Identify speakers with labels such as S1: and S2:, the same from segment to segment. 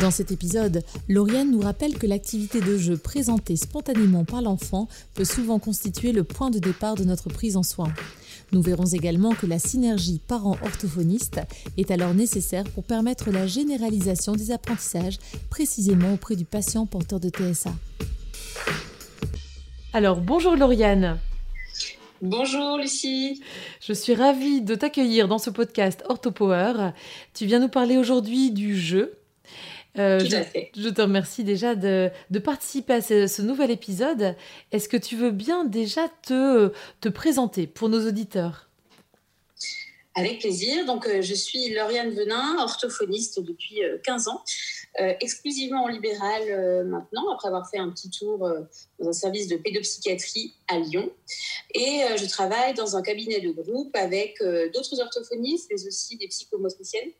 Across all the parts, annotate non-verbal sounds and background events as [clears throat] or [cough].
S1: Dans cet épisode, Lauriane nous rappelle que l'activité de jeu présentée spontanément par l'enfant peut souvent constituer le point de départ de notre prise en soin. Nous verrons également que la synergie parent-orthophoniste est alors nécessaire pour permettre la généralisation des apprentissages précisément auprès du patient porteur de TSA. Alors bonjour Lauriane.
S2: Bonjour Lucie.
S1: Je suis ravie de t'accueillir dans ce podcast OrthoPower. Tu viens nous parler aujourd'hui du jeu
S2: euh, je,
S1: te remercie déjà de, participer à ce, nouvel épisode. Est-ce que tu veux bien déjà te, te présenter pour nos auditeurs?
S2: Avec plaisir. Donc, euh, je suis Lauriane Venin, orthophoniste depuis 15 euh, ans, exclusivement en libéral maintenant, après avoir fait un petit tour dans un service de pédopsychiatrie à Lyon. Et je travaille dans un cabinet de groupe avec d'autres orthophonistes, mais aussi des psychomotriciennes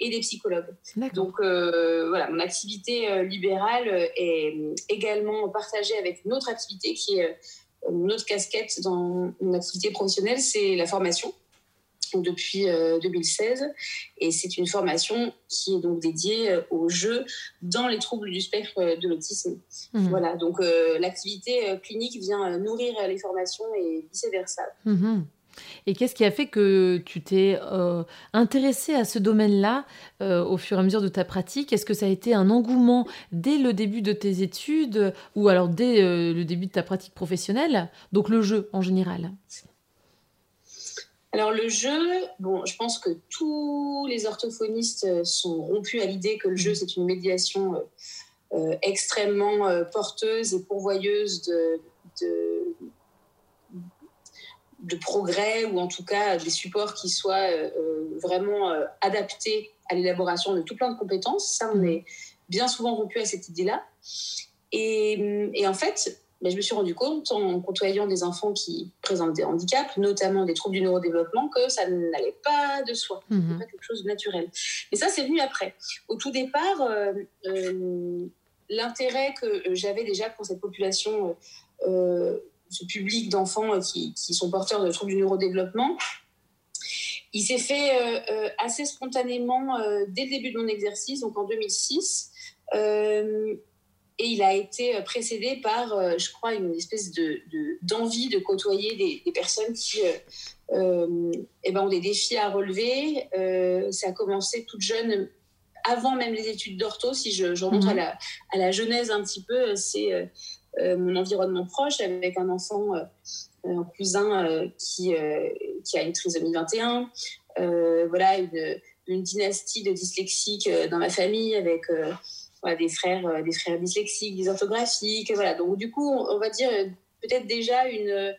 S2: et des psychologues. Donc euh, voilà, mon activité euh, libérale euh, est également partagée avec une autre activité qui est une autre casquette dans mon activité professionnelle, c'est la formation depuis 2016 et c'est une formation qui est donc dédiée au jeu dans les troubles du spectre de l'autisme. Mmh. Voilà, donc l'activité clinique vient nourrir les formations et vice versa.
S1: Mmh. Et qu'est-ce qui a fait que tu t'es euh, intéressé à ce domaine-là euh, au fur et à mesure de ta pratique? Est-ce que ça a été un engouement dès le début de tes études ou alors dès euh, le début de ta pratique professionnelle? Donc le jeu en général.
S2: Alors le jeu, je pense que tous les orthophonistes sont rompus à l'idée que le jeu c'est une médiation extrêmement porteuse et pourvoyeuse de progrès ou en tout cas des supports qui soient euh, euh, vraiment euh, adaptés à l'élaboration de tout plein de compétences. Ça, on est bien souvent rompu à cette idée-là. Et, en fait, ben, je me suis rendu compte en côtoyant des enfants qui présentent des handicaps, notamment des troubles du neurodéveloppement, que ça n'allait pas de soi, mmh. pas quelque chose de naturel. Mais ça, c'est venu après. Au tout départ, l'intérêt que j'avais déjà pour cette population ce public d'enfants euh, qui, sont porteurs de troubles du neurodéveloppement, il s'est fait euh, euh, assez spontanément dès le début de mon exercice, donc en 2006. et il a été précédé par, je crois, une espèce de, d'envie de, côtoyer des, personnes qui eh ben, ont des défis à relever. ça a commencé toute jeune, avant même les études d'ortho, si je, remonte à, mhm. la, à la genèse un petit peu, c'est mon environnement proche avec un enfant, euh, un cousin euh, qui, qui a une trisomie 21, voilà, une, dynastie de dyslexiques dans ma famille avec des frères, des frères dyslexiques, dysorthographiques, voilà. Donc du coup, on, va dire peut-être déjà une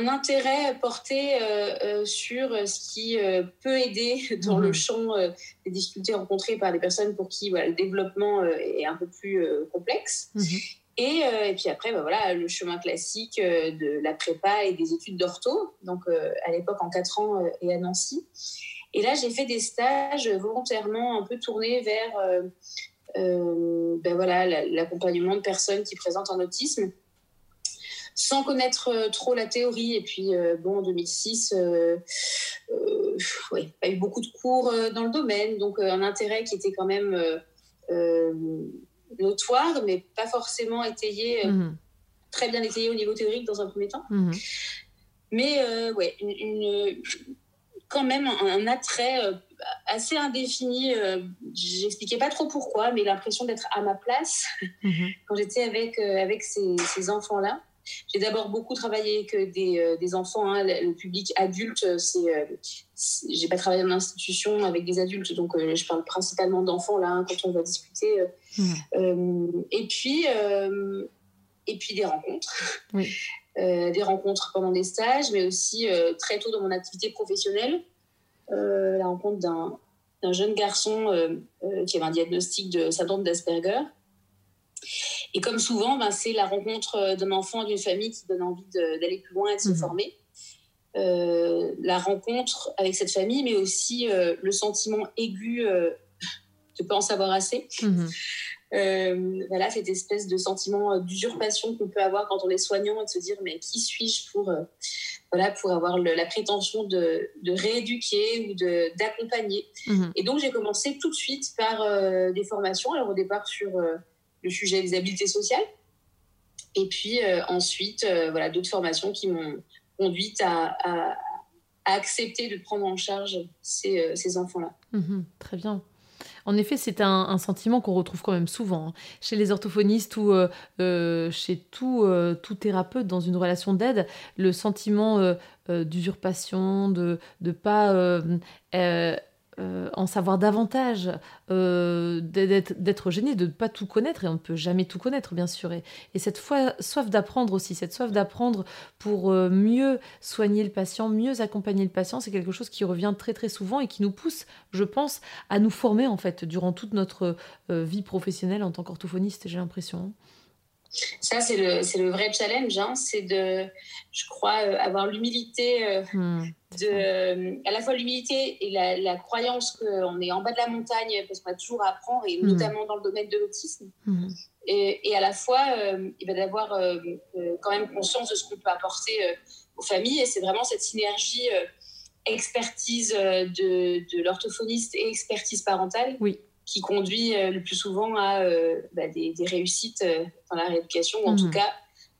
S2: un, intérêt porté euh, euh, sur ce qui euh, peut aider [laughs] dans le mhm. champ des difficultés rencontrées par les personnes pour qui le développement est un peu plus complexe. Mhm. Et, et, puis après, bah, voilà, le chemin classique de la prépa et des études d'ortho, donc à l'époque en 4 ans et à Nancy. Et là, j'ai fait des stages volontairement un peu tournés vers ben voilà, l'accompagnement de personnes qui présentent un autisme sans connaître euh, trop la théorie. Et puis, euh, bon, en 2006, euh, euh ouais, pas eu beaucoup de cours dans le domaine, donc un intérêt qui était quand même notoire, mais pas forcément étayé, mhm. très bien étayé au niveau théorique dans un premier temps. Mhm. Mais ouais, une, quand même un, attrait assez indéfini. J'expliquais pas trop pourquoi, mais l'impression d'être à ma place mhm. [laughs] quand j'étais avec, avec ces, ces enfants-là. J'ai d'abord beaucoup travaillé avec des, euh, des enfants, hein, le public adulte. Euh, c'est, j'ai pas travaillé en institution avec des adultes, donc euh, je parle principalement d'enfants là hein, quand on va discuter. Mmh. et puis et puis des rencontres, [laughs] des rencontres pendant des stages, mais aussi très tôt dans mon activité professionnelle, la rencontre d'un d'un jeune garçon qui avait un diagnostic de syndrome d'Asperger. Et comme souvent, ben, c'est la rencontre d'un enfant d'une famille qui donne envie d'aller plus loin et de se mhm. former. la rencontre avec cette famille, mais aussi le sentiment aigu [laughs] de ne pas en savoir assez. Mhm. Euh, voilà, cette espèce de sentiment euh, d'usurpation qu'on peut avoir quand on est soignant et de se dire mais qui suis-je pour, euh, voilà, pour avoir la prétention de, de rééduquer ou d'accompagner. Mhm. Et donc j'ai commencé tout de suite par des formations, alors au départ sur le sujet des habiletés sociales, et puis ensuite voilà, d'autres formations qui m'ont conduite à, accepter de prendre en charge ces, ces enfants-là.
S1: Mhm, très bien. En effet, c'est un, sentiment qu'on retrouve quand même souvent hein. chez les orthophonistes ou euh, euh, chez tout, euh, tout, thérapeute dans une relation d'aide. Le sentiment d'usurpation, de ne pas euh, en savoir davantage, euh, d'être gêné, de ne pas tout connaître, et on ne peut jamais tout connaître, bien sûr. Et, cette soif d'apprendre aussi, cette soif d'apprendre pour euh, mieux soigner le patient, mieux accompagner le patient, c'est quelque chose qui revient très très souvent et qui nous pousse, je pense, à nous former en fait durant toute notre vie professionnelle en tant qu'orthophoniste, j'ai l'impression.
S2: Ça, c'est le, le, vrai challenge, hein. c'est de, je crois, avoir l'humilité hmm. Euh, à la fois l'humilité et la, croyance qu'on est en bas de la montagne parce qu'on a toujours à apprendre, et mhm. notamment dans le domaine de l'autisme. Mhm. Et, à la fois, euh, va d'avoir euh, quand même conscience de ce qu'on peut apporter aux familles. Et c'est vraiment cette synergie expertise de, de l'orthophoniste et expertise parentale
S1: oui.
S2: Qui conduit le plus souvent à bah, des, réussites dans la rééducation, ou en tout mhm. cas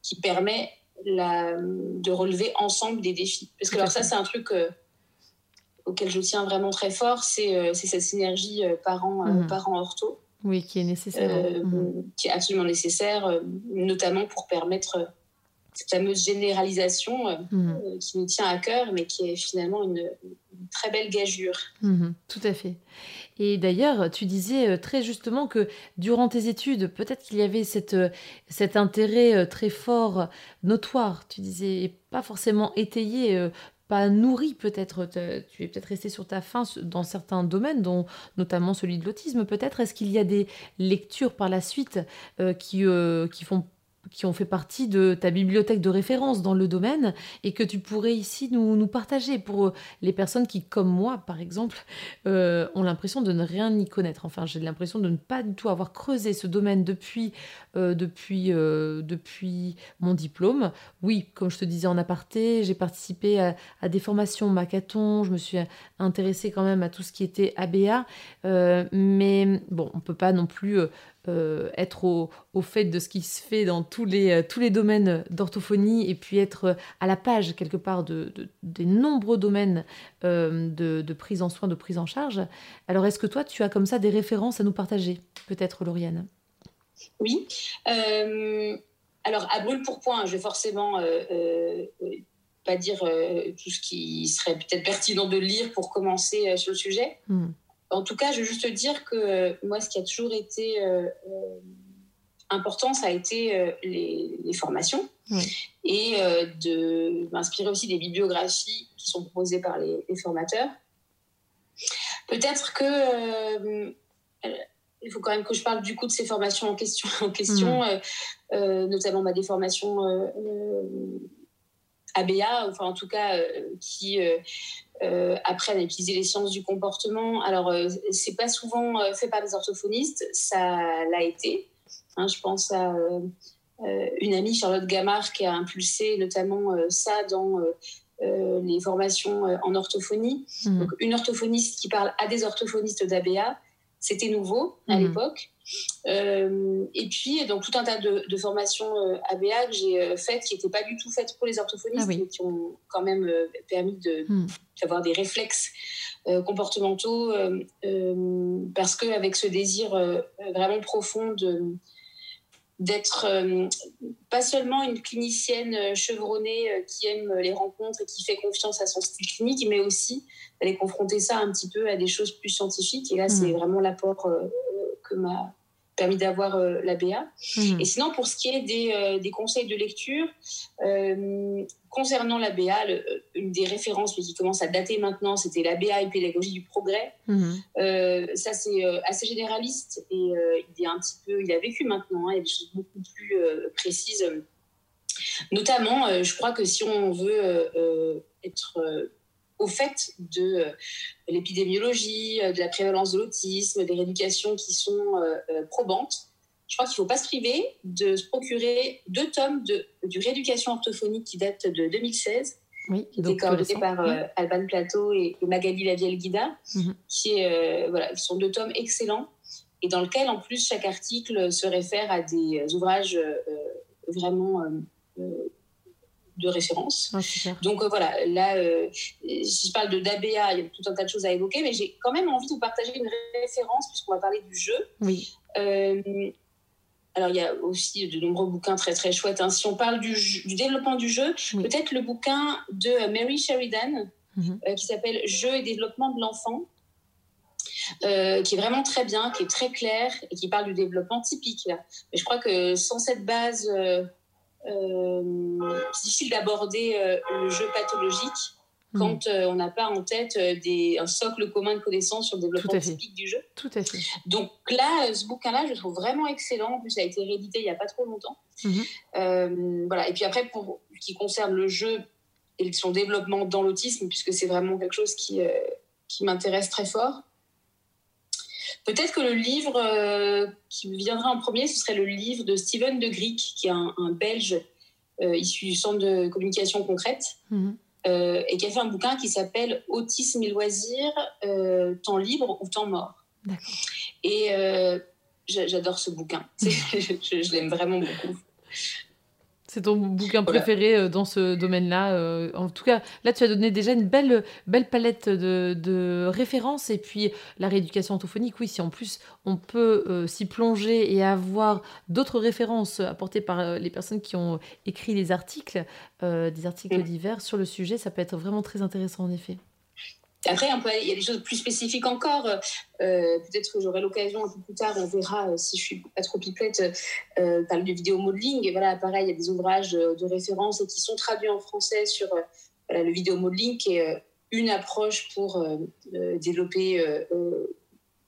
S2: qui permet la, de relever ensemble des défis. Parce que alors ça, c'est un truc euh, auquel je tiens vraiment très fort, c'est euh, cette synergie euh, parents, mhm. parents ortho.
S1: Oui, qui est nécessaire.
S2: Mhm. Qui est absolument nécessaire, notamment pour permettre cette fameuse généralisation mhm. qui nous tient à cœur, mais qui est finalement une, très belle gageure.
S1: tout à fait. Et d'ailleurs, tu disais euh, très justement que durant tes études, peut-être qu'il y avait cette, euh, cet intérêt euh, très fort, notoire, tu disais, pas forcément étayé, pas nourri peut-être. Tu es peut-être resté sur ta faim dans certains domaines, dont notamment celui de l'autisme. Peut-être est-ce qu'il y a des lectures par la suite qui, qui font qui ont fait partie de ta bibliothèque de référence dans le domaine et que tu pourrais ici nous, nous partager pour euh, les personnes qui, comme moi par exemple, euh, ont l'impression de ne rien y connaître. Enfin, j'ai l'impression de ne pas du tout avoir creusé ce domaine depuis, euh, depuis, depuis mon diplôme. Oui, comme je te disais en aparté, j'ai participé à, à, des formations Macathon, je me suis intéressée quand même à tout ce qui était ABA, mais bon, on ne peut pas non plus euh, être au, fait de ce qui se fait dans tous les, euh, tous les domaines d'orthophonie et puis être euh, à la page quelque part de, des nombreux domaines de, prise en soin, de prise en charge. Alors est-ce que toi, tu as comme ça des références à nous partager, peut-être Lauriane?
S2: Oui. alors à brûle pour point, je vais forcément pas dire tout ce qui serait peut-être pertinent de lire pour commencer sur le sujet. Hmm. En tout cas, je veux juste dire que euh, moi, ce qui a toujours été euh, euh, important, ça a été les, formations et de m'inspirer aussi des bibliographies qui sont proposées par les, formateurs. Peut-être que il faut quand même que je parle du coup de ces formations en question, en question mm. notamment bah, des formations ABA, enfin en tout cas qui euh, apprennent à utiliser les sciences du comportement. Alors, euh, c'est pas souvent euh, fait par des orthophonistes, ça l'a été. Hein, je pense à une amie, Charlotte Gamard, qui a impulsé notamment ça dans les formations en orthophonie. Mmh. Donc, une orthophoniste qui parle à des orthophonistes d'ABA, c'était nouveau à mmh. l'époque. Euh, et puis, donc, tout un tas de, formations euh, ABA que j'ai euh, faites qui n'étaient pas du tout faites pour les orthophonistes, ah mais qui ont quand même permis hmm. d'avoir des réflexes comportementaux, parce qu'avec ce désir vraiment profond de d'être pas seulement une clinicienne chevronnée qui aime les rencontres et qui fait confiance à son style clinique, mais aussi d'aller confronter ça un petit peu à des choses plus scientifiques. Et là, c'est hmm. vraiment l'apport que m'a permis d'avoir la BA. Mhm. Et sinon, pour ce qui est des, des conseils de lecture, concernant la BA, une des références qui commence à dater maintenant, c'était la BA et pédagogie du progrès. Mhm. ça, c'est assez généraliste et il, est un petit peu, il a vécu maintenant. Hein, il y a des choses beaucoup plus précises. Notamment, je crois que si on veut être au fait de euh, l'épidémiologie, euh, de la prévalence de l'autisme, des rééducations qui sont euh, probantes. Je crois qu'il ne faut pas se priver de se procurer deux tomes de, du rééducation orthophonique qui date de 2016, oui, qui était coordonné par Alban Plateau et, Magali Lavielle-Guida, mhm. qui, est, voilà, qui sont deux tomes excellents et dans lequel, en plus, chaque article se réfère à des ouvrages vraiment de référence. Donc euh, voilà, là, euh, si je parle de d'ABA, il y a tout un tas de choses à évoquer, mais j'ai quand même envie de vous partager une référence, puisqu'on va parler du jeu.
S1: Oui.
S2: Euh, alors, il y a aussi de nombreux bouquins très très chouettes. Hein. Si on parle du, du, développement du jeu, peut-être le bouquin de Mary Sheridan, mhm. qui s'appelle Jeu et développement de l'enfant. qui est vraiment très bien, qui est très clair et qui parle du développement typique. Là. Mais je crois que sans cette base euh, c'est difficile d'aborder euh, le jeu pathologique hmm. quand euh, on n'a pas en tête des, un socle commun de connaissances sur le développement typique du jeu.
S1: Tout à fait.
S2: Donc là, ce bouquin-là, je le trouve vraiment excellent. En plus, il a été réédité il n'y a pas trop longtemps. Mhm. voilà. Et puis après, pour ce qui concerne le jeu et son développement dans l'autisme, puisque c'est vraiment quelque chose qui, qui m'intéresse très fort, Peut-être que le livre euh, qui me viendra en premier, ce serait le livre de Steven de Griek, qui est un, Belge euh, issu du Centre de communication concrète, mhm. euh, et qui a fait un bouquin qui s'appelle Autisme et loisirs, temps libre ou temps mort. Et j'adore ce bouquin. [laughs] je l'aime vraiment beaucoup.
S1: C'est ton bouquin préféré euh, dans ce domaine-là. Euh, en tout cas, là, tu as donné déjà une belle, belle palette de, références. Et puis, la rééducation orthophonique, oui, si en plus on peut euh, s'y plonger et avoir d'autres références apportées par les personnes qui ont écrit les articles, des articles mm. divers sur le sujet, ça peut être vraiment très intéressant en effet.
S2: Après, il y a des choses plus spécifiques encore. Euh, peut-être que j'aurai l'occasion un peu plus tard, on verra euh, si je suis pas trop pipette, euh, parler du vidéo modeling. Et voilà, pareil, il y a des ouvrages de référence et qui sont traduits en français sur le vidéo modeling, qui est une approche pour développer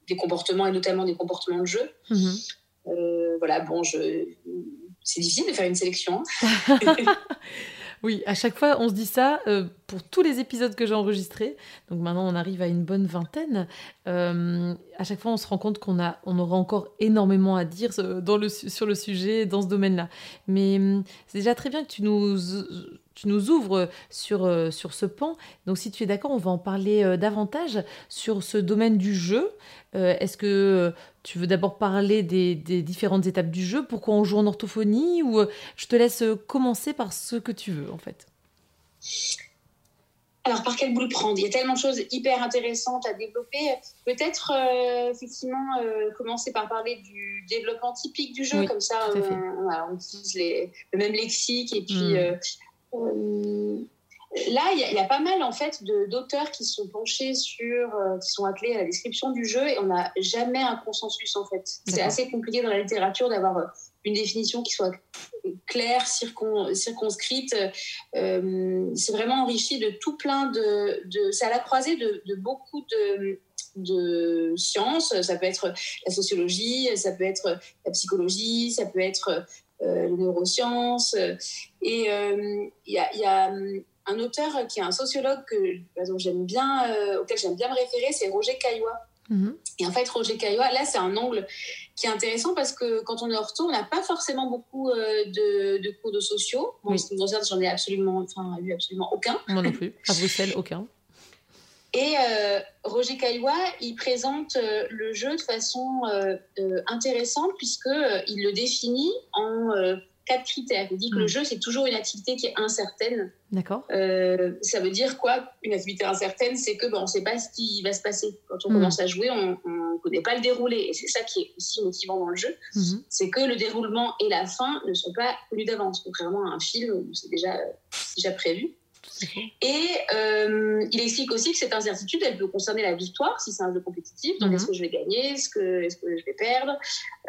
S2: des comportements et notamment des comportements de jeu. Mm-hmm. voilà, bon, je... c'est difficile de faire une sélection. [laughs]
S1: Oui, à chaque fois, on se dit ça euh, pour tous les épisodes que j'ai enregistrés. Donc maintenant, on arrive à une bonne vingtaine. Euh, à chaque fois, on se rend compte qu'on a, on aura encore énormément à dire euh, sur le sujet, dans ce domaine-là. Mais hum, c'est déjà très bien que tu nous, tu nous ouvres sur, sur ce pan. Donc si tu es d'accord, on va en parler davantage sur ce domaine du jeu. Est-ce que tu veux d'abord parler des, différentes étapes du jeu, pourquoi on joue en orthophonie, ou euh, je te laisse euh, commencer par ce que tu veux en fait
S2: alors, par quel bout le prendre Il y a tellement de choses hyper intéressantes à développer. Peut-être, euh, effectivement, commencer par parler du développement typique du jeu, comme ça, on utilise le même lexique et puis. Hmm. Là, il y, a pas mal en fait d'auteurs qui sont penchés sur, euh, qui sont attelés à la description du jeu et on n'a jamais un consensus en fait. C'est assez compliqué dans la littérature d'avoir euh, une définition qui soit claire, circonscrite. Euh, c'est vraiment enrichi de tout plein de, de c'est à la croisée de, de beaucoup de, de sciences. Ça peut être la sociologie, ça peut être la psychologie, ça peut être les neurosciences. Et il y a, y a un auteur qui est un sociologue que, j'aime bien, euh, auquel j'aime bien me référer, c'est Roger Caillois. Mhm. Et en fait, Roger Caillois, là, c'est un angle qui est intéressant parce que quand on est retour, on n'a pas forcément beaucoup euh, de, cours de sociaux. Bon, oui. j'en ai absolument, enfin, eu absolument aucun.
S1: Moi non plus. À Bruxelles, aucun.
S2: Et euh, Roger Caillois, il présente le jeu de façon intéressante puisqu'il le définit en quatre critères. Il dit que le hmm. jeu, c'est toujours une activité qui est incertaine.
S1: D'accord.
S2: Euh, ça veut dire quoi? Une activité incertaine, c'est que ben, on ne sait pas ce qui va se passer. Quand on hmm. commence à jouer, on ne connaît pas le déroulé. Et c'est ça qui est aussi motivant dans le jeu. Hmm. C'est que le déroulement et la fin ne sont pas connus d'avance, contrairement à un film où c'est déjà, déjà prévu. Et euh, il explique aussi que cette incertitude, elle peut concerner la victoire, si c'est un jeu compétitif. Donc, est-ce mhm. que je vais gagner Est-ce que, est que je vais perdre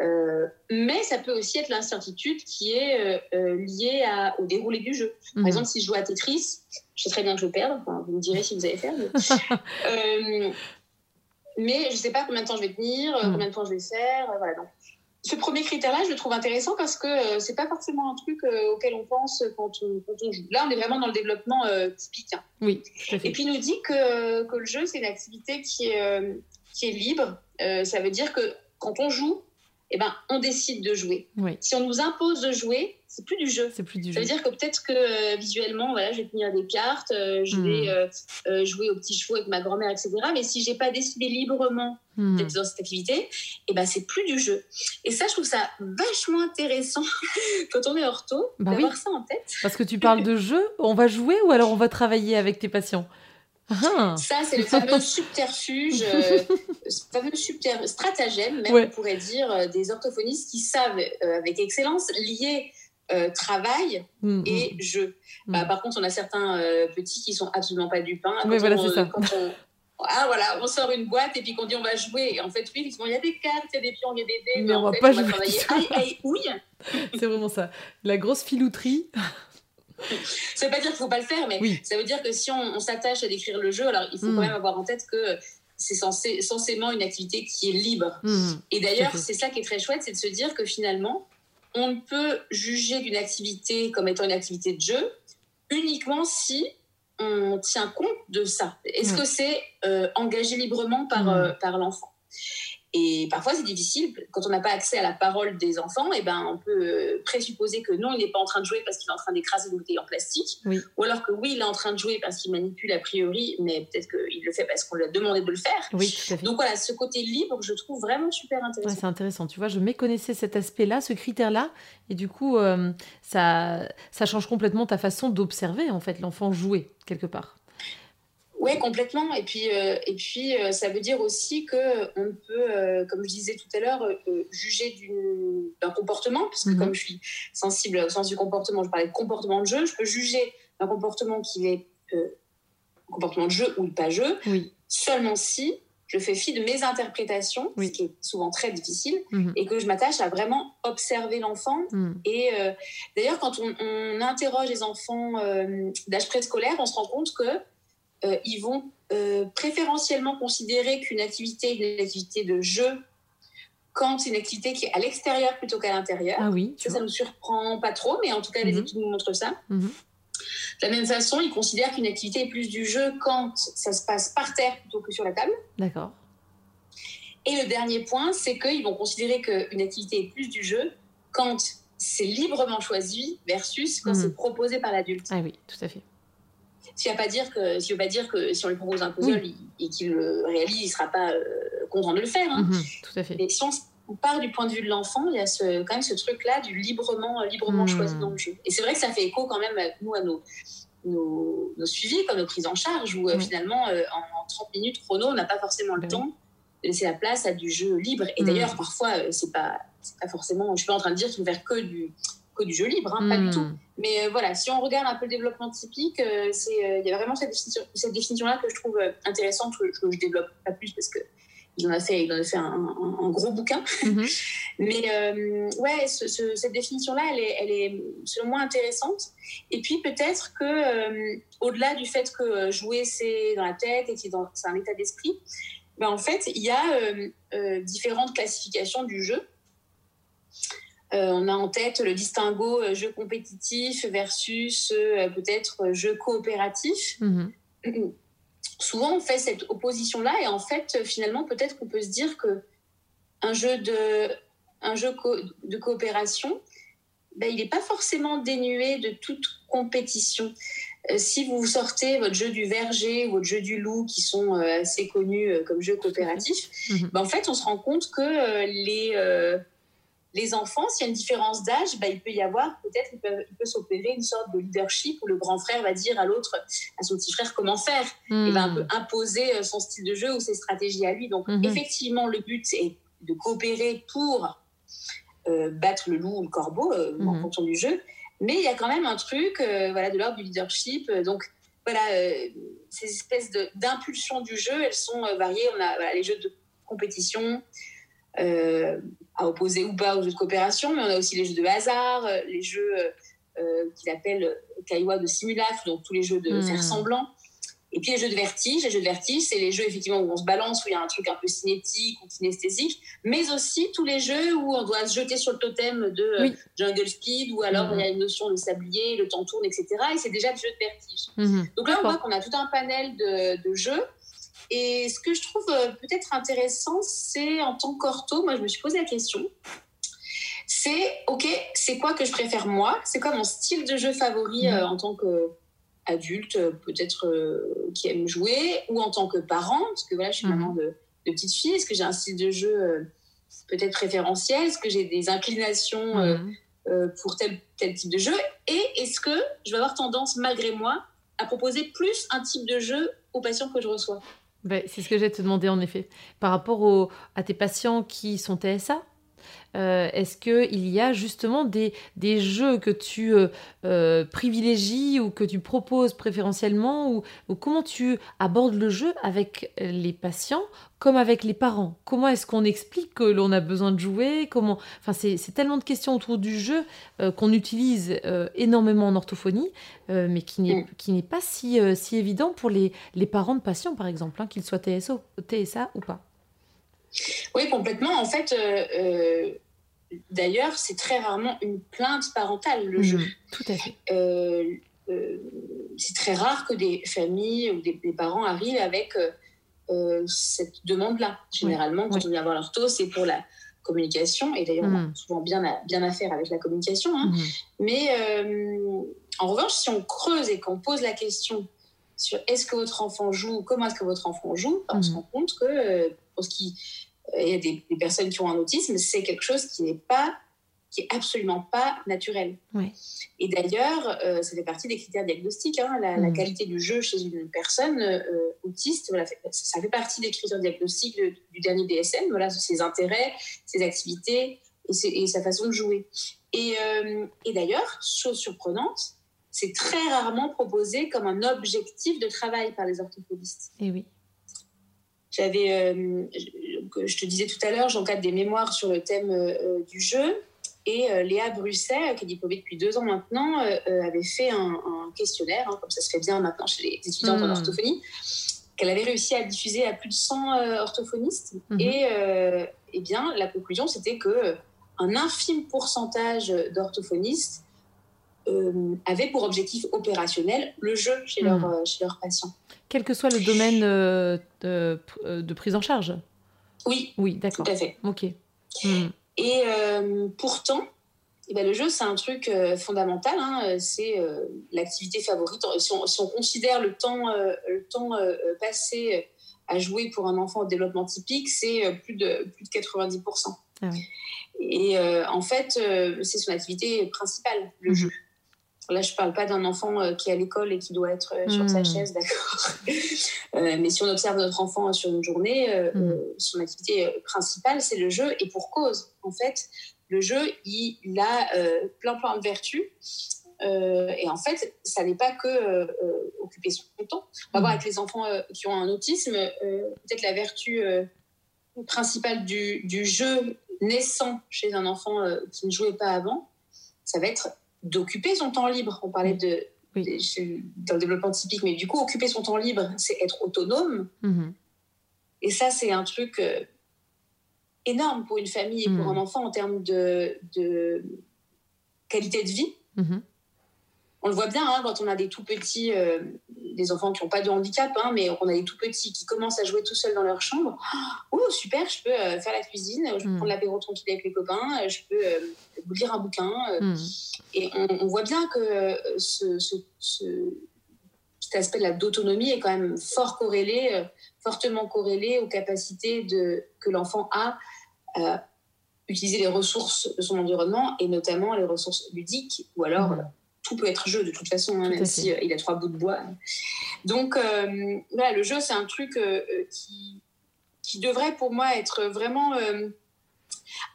S2: euh, Mais ça peut aussi être l'incertitude qui est euh, liée à, au déroulé du jeu. Par mhm. exemple, si je joue à Tetris, je sais très bien que je vais perdre. vous me direz si vous allez faire. [laughs] Mais, je ne sais pas combien de temps je vais tenir, mhm. combien de temps je vais faire. voilà, donc ce premier critère-là, je le trouve intéressant parce que ce euh, c'est pas forcément un truc euh, auquel on pense quand on, joue. Là, on est vraiment dans le développement euh, typique. Hein.
S1: Oui.
S2: Et puis, il nous dit que, que le jeu, c'est une activité qui est, qui est libre. ça veut dire que quand on joue, eh ben, on décide de jouer. Si on nous impose de jouer, c'est plus du jeu.
S1: C'est plus du
S2: ça veut dire que peut-être que euh, visuellement, voilà, je vais tenir des cartes, euh, je vais hmm. euh, jouer aux petits chevaux avec ma grand-mère, etc. Mais si j'ai pas décidé librement hmm. d'être dans cette activité, eh ben, c'est plus du jeu. Et ça, je trouve ça vachement intéressant [laughs] quand on est ortho bah d'avoir ça en tête.
S1: Parce que tu parles de jeu, on va jouer ou alors on va travailler avec tes patients?
S2: Ah. Ça, c'est le fameux [laughs] subterfuge, euh, fameux subter stratagème, même on pourrait dire, euh, des orthophonistes qui savent euh, avec excellence lier travail mm, et mm. jeu. Bah, mm. par contre, on a certains petits qui sont absolument pas du pain.
S1: Voilà, c'est ça.
S2: ah voilà, on sort une boîte et puis qu'on dit on va jouer. Et en fait, oui, il y a des cartes, il y a des pions, il y a des dés,
S1: mais, on, en va fait, pas on va travailler. Aïe, aïe, oui. [laughs] c'est vraiment ça. La grosse filouterie.
S2: Ça veut pas dire qu'il faut pas le faire, mais ça veut dire que si on, s'attache à décrire le jeu, alors il faut quand mm. même avoir en tête que c'est censé, censément une activité qui est libre. Mm. Et d'ailleurs, c'est ça qui est très chouette, c'est de se dire que finalement, on ne peut juger d'une activité comme étant une activité de jeu uniquement si on tient compte de ça. Est-ce que c'est euh, engagé librement par, mm. euh, par l'enfant? Et parfois, c'est difficile. Quand on n'a pas accès à la parole des enfants, et eh ben, on peut euh, présupposer que non, il n'est pas en train de jouer parce qu'il est en train d'écraser une bouteille en plastique. Ou alors que oui, il est en train de jouer parce qu'il manipule a priori, mais peut-être qu'il le fait parce qu'on lui a demandé de le faire.
S1: Oui,
S2: Donc voilà, ce côté libre, je trouve vraiment super intéressant.
S1: c'est intéressant. Tu vois, je méconnaissais cet aspect-là, ce critère-là. Et du coup, euh, ça, ça change complètement ta façon d'observer, en fait, l'enfant jouer, quelque part.
S2: Oui, complètement. Et puis, euh, et puis euh, ça veut dire aussi qu'on peut, euh, comme je disais tout à l'heure, juger d'un comportement, parce que mhm. comme je suis sensible au sens du comportement, je parlais de comportement de jeu, je peux juger d'un comportement qui est comportement de jeu ou pas jeu, seulement si je fais fi de mes interprétations, ce qui est souvent très difficile, mhm. et que je m'attache à vraiment observer l'enfant. Mhm. Et d'ailleurs, quand on, on, interroge les enfants d'âge préscolaire, on se rend compte que euh, ils vont euh, préférentiellement considérer qu'une activité est une activité de jeu quand c'est une activité qui est à l'extérieur plutôt qu'à l'intérieur.
S1: Ah oui.
S2: Ça, ça nous surprend pas trop, mais en tout cas, les mhm. études nous montrent ça. Mhm. De la même façon, ils considèrent qu'une activité est plus du jeu quand ça se passe par terre plutôt que sur la table.
S1: D'accord.
S2: Et le dernier point, c'est qu'ils vont considérer qu'une activité est plus du jeu quand c'est librement choisi versus quand mhm. c'est proposé par l'adulte.
S1: Ah oui, tout à fait.
S2: Ce qui ne veut pas dire que, si pas dire que si on lui propose un puzzle et qu'il le réalise, il ne sera pas euh, content de le faire. Hein.
S1: Mhm, tout à fait.
S2: Mais si on, part du point de vue de l'enfant, il y a ce, quand même ce truc-là du librement, librement mhm. choisi dans le jeu. Et c'est vrai que ça fait écho quand même, nous, à nos, nos, suivis, comme nos prises en charge, où euh, finalement, euh, en, 30 minutes chrono, on n'a pas forcément le ben temps de laisser la place à du jeu libre. Et mhm. d'ailleurs, parfois, c'est pas, pas forcément. Je ne suis pas en train de dire qu'il faut faire que du que du jeu libre, hein, pas du hmm. tout. Mais euh, voilà, si on regarde un peu le développement typique, euh, c'est euh, il y a vraiment cette définition-là que je trouve intéressante, que, je développe pas plus parce que il en a fait, il en a fait un, gros bouquin. Mhm. [laughs] Mais ouais, cette définition-là, elle est, elle est selon moi intéressante. Et puis peut-être que au-delà du fait que jouer c'est dans la tête et que c'est un état d'esprit, ben, en fait, il y a différentes classifications du jeu. Euh, on a en tête le distinguo euh, jeu compétitif versus euh, peut-être jeu coopératif. Mhm. [clears throat] Souvent, on fait cette opposition-là et en fait, finalement, peut-être qu'on peut se dire que un jeu de, un jeu de coopération, ben, il n'est pas forcément dénué de toute compétition. si vous sortez votre jeu du verger ou votre jeu du loup, qui sont assez connus comme jeux coopératifs, mhm. ben, en fait, on se rend compte que les les enfants, s'il y a une différence d'âge, bah, il peut y avoir, peut-être, il peut, s'opérer une sorte de leadership où le grand frère va dire à l'autre, à son petit frère, comment faire? Il va un peu hmm. imposer euh, son style de jeu ou ses stratégies à lui. Donc, hmm. effectivement, le but est de coopérer pour euh, battre le loup ou le corbeau euh, en hmm. fonction du jeu. Mais il y a quand même un truc voilà, de l'ordre du leadership. donc, voilà, ces espèces d'impulsions du jeu, elles sont variées. On a les jeux de compétition, à opposer ou pas aux jeux de coopération, mais on a aussi les jeux de hasard, les jeux qu'il appelle Kaiwa de simulacre, donc tous les jeux de hmm. faire semblant. Et puis les jeux de vertige, les jeux de vertige, c'est les jeux effectivement où on se balance, où il y a un truc un peu cinétique ou kinesthésique, mais aussi tous les jeux où on doit se jeter sur le totem de euh, Jungle Speed, ou alors il y a une notion de sablier, le temps tourne, etc. Et c'est déjà des jeux de vertige. Mhm. Donc là, on voit qu'on a tout un panel de, jeux. Et ce que je trouve euh, peut-être intéressant, c'est en tant qu'ortho, moi je me suis posé la question, c'est, ok, c'est quoi que je préfère moi? C'est quoi mon style de jeu favori mhm. euh, en tant que adulte, euh, peut-être euh, qui aime jouer, ou en tant que parent, parce que voilà, je suis mhm. maman de, de petite fille, est-ce que j'ai un style de jeu euh, peut-être préférentiel, est-ce que j'ai des inclinations mhm. pour tel, tel type de jeu, et est-ce que je vais avoir tendance, malgré moi, à proposer plus un type de jeu aux patients que je reçois?
S1: C'est ce que j'ai te demander en effet. Par rapport au, à tes patients qui sont TSA, euh, est-ce qu'il y a justement des, des jeux que tu euh, euh, privilégies ou que tu proposes préférentiellement ou, comment tu abordes le jeu avec les patients comme avec les parents? Comment est-ce qu'on explique que l'on a besoin de jouer? Comment Enfin, c'est tellement de questions autour du jeu qu'on utilise énormément en orthophonie, mais qui n'est mm. pas si, si évident pour les, les parents de patients, par exemple, hein, qu'ils soient TSO, TSA ou pas.
S2: Oui, complètement. En fait, D'ailleurs, c'est très rarement une plainte parentale, le jeu. Mhm,
S1: tout à fait.
S2: Euh, euh, c'est très rare que des familles ou des, parents arrivent avec euh, cette demande-là. Généralement, quand on vient voir leur taux, c'est pour la communication. Et d'ailleurs, on a mhm. souvent bien à, bien à faire avec la communication. Hein. Mhm. Mais en revanche, si on creuse et qu'on pose la question sur est-ce que votre enfant joue, comment est-ce que votre enfant joue, on se rend compte que pour ce qui y a des, personnes qui ont un autisme, c'est quelque chose qui n'est pas, qui est absolument pas naturel. Et d'ailleurs, euh, ça fait partie des critères diagnostiques. Hein, la, mm. qualité du jeu chez une personne euh, autiste, voilà, ça fait partie des critères diagnostiques du dernier DSM. Voilà, ses intérêts, ses activités et, sa façon de jouer. Et, euh, et d'ailleurs, chose surprenante, c'est très rarement proposé comme un objectif de travail par les orthophonistes.
S1: Et oui.
S2: J'avais, euh, je te disais tout à l'heure, j'encadre des mémoires sur le thème euh, du jeu. Et euh, Léa Brusset, qui est diplômée depuis deux ans maintenant, avait fait un, questionnaire, hein, comme ça se fait bien maintenant chez les étudiants en hmm. orthophonie, qu'elle avait réussi à diffuser à plus de 100 orthophonistes. Hmm. Et eh bien, la conclusion, c'était que un infime pourcentage d'orthophonistes euh, avaient pour objectif opérationnel le jeu chez, hmm. leurs, euh, chez leurs patients.
S1: Quel que soit le domaine euh, de, de, prise en charge
S2: Oui.
S1: Oui, d'accord.
S2: Tout à fait.
S1: Ok.
S2: Hmm. Et pourtant, eh ben, le jeu, c'est un truc fondamental. Hein, c'est l'activité favorite. Si on, si on, considère le temps, le temps passé à jouer pour un enfant au développement typique, c'est plus de, plus de 90%. Ah Et en fait, c'est son activité principale, le mhm. jeu. Là, je ne parle pas d'un enfant euh, qui est à l'école et qui doit être euh, sur sa hmm. chaise, d'accord. [laughs] Euh, mais si on observe notre enfant sur une journée, hmm. son activité principale, c'est le jeu. Et pour cause, en fait, le jeu, il, a plein plein de vertus. et en fait, ça n'est pas que occuper son temps. On va voir hmm. avec les enfants qui ont un autisme, peut-être la vertu principale du, du, jeu naissant chez un enfant qui ne jouait pas avant, ça va être d'occuper son temps libre. On parlait de, dans le développement typique, mais du coup, occuper son temps libre, c'est être autonome. Mm-hmm. Et ça, c'est un truc euh, énorme pour une famille et pour mm. un enfant en termes de, de qualité de vie. On le voit bien hein, quand on a des tout petits, euh, des enfants qui n'ont pas de handicap, hein, mais on a des tout petits qui commencent à jouer tout seuls dans leur chambre. Oh, super, je peux euh, faire la cuisine, je peux mm. prendre l'apéro tranquille avec les copains, euh, je peux lire un bouquin. Mm. Et on, voit bien que ce, cet aspect de d'autonomie est quand même fort corrélé, fortement corrélé aux capacités de, que l'enfant a à utiliser les ressources de son environnement et notamment les ressources ludiques ou alors. Mm tout peut être jeu de toute façon, hein, même s'il euh, a trois bouts de bois. Donc, euh, le jeu, c'est un truc euh, qui, qui devrait pour moi être vraiment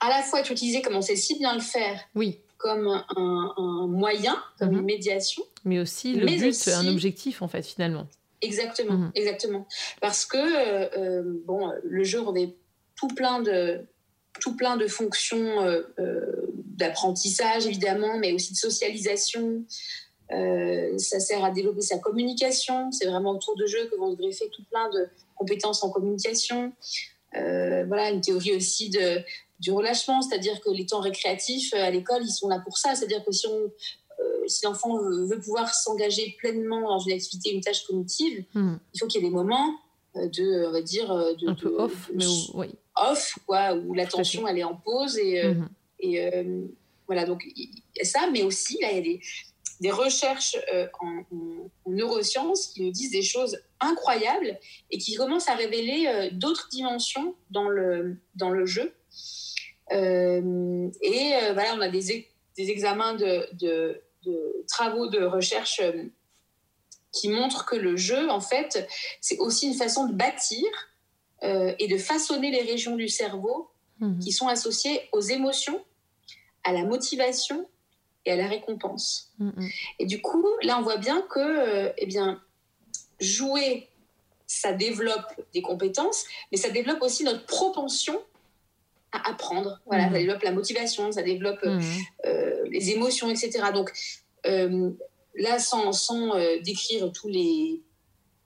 S2: à la fois être utilisé comme on sait si bien le faire.
S1: Oui.
S2: comme un, moyen, comme une mhm. médiation.
S1: Mais aussi le but, un objectif en fait finalement.
S2: Exactement, mhm. exactement. Parce que euh, bon, le jeu revêt tout plein de tout plein de fonctions euh, d'apprentissage évidemment, mais aussi de socialisation. ça sert à développer sa communication. C'est vraiment autour de jeu que vont se greffer tout plein de compétences en communication. voilà, une théorie aussi de, du relâchement, c'est-à-dire que les temps récréatifs à l'école, ils sont là pour ça. C'est-à-dire que si on, si l'enfant veut, pouvoir s'engager pleinement dans une activité, une tâche cognitive, hmm. il faut qu'il y ait des moments euh, de, on va dire, euh, de,
S1: un peu off, mais oui.
S2: off, quoi, où l'attention elle est en pause et, euh, et voilà donc il y a ça, mais aussi là il y a des, des recherches en, neurosciences qui nous disent des choses incroyables et qui commencent à révéler d'autres dimensions dans le dans le jeu. et voilà, on a des, des examens de, de de travaux de recherche euh, qui montrent que le jeu, en fait, c'est aussi une façon de bâtir euh, et de façonner les régions du cerveau mhm. qui sont associées aux émotions, à la motivation et à la récompense. Mhm. Et du coup, là, on voit bien que, euh, eh bien, jouer, ça développe des compétences, mais ça développe aussi notre propension à apprendre. Voilà, ça mhm. développe la motivation, ça développe euh, les émotions, etc. Donc euh, là, sans, sans euh, décrire tous les,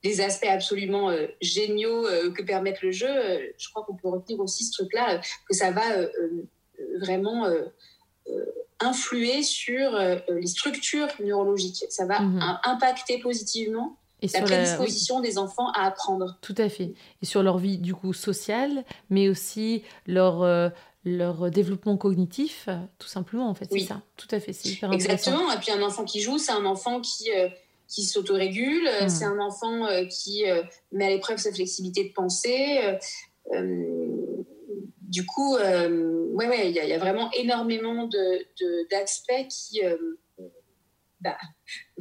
S2: les aspects absolument géniaux que permettent le jeu, je crois qu'on peut retenir aussi ce truc-là, que ça va vraiment influer sur les structures neurologiques. Ça va mhm. impacter positivement la prédisposition des enfants à apprendre.
S1: Tout à fait. Et sur leur vie du coup sociale, mais aussi leur euh, leur développement cognitif, tout simplement en fait. C'est ça. Tout à fait. C'est hyper
S2: Exactement. Et puis un enfant qui joue, c'est un enfant qui euh, qui s'autorégule. Hmm. C'est un enfant euh, qui met à l'épreuve sa flexibilité de pensée. Du coup, ouais, ouais, il y, y, a vraiment énormément de d'aspects qui bah,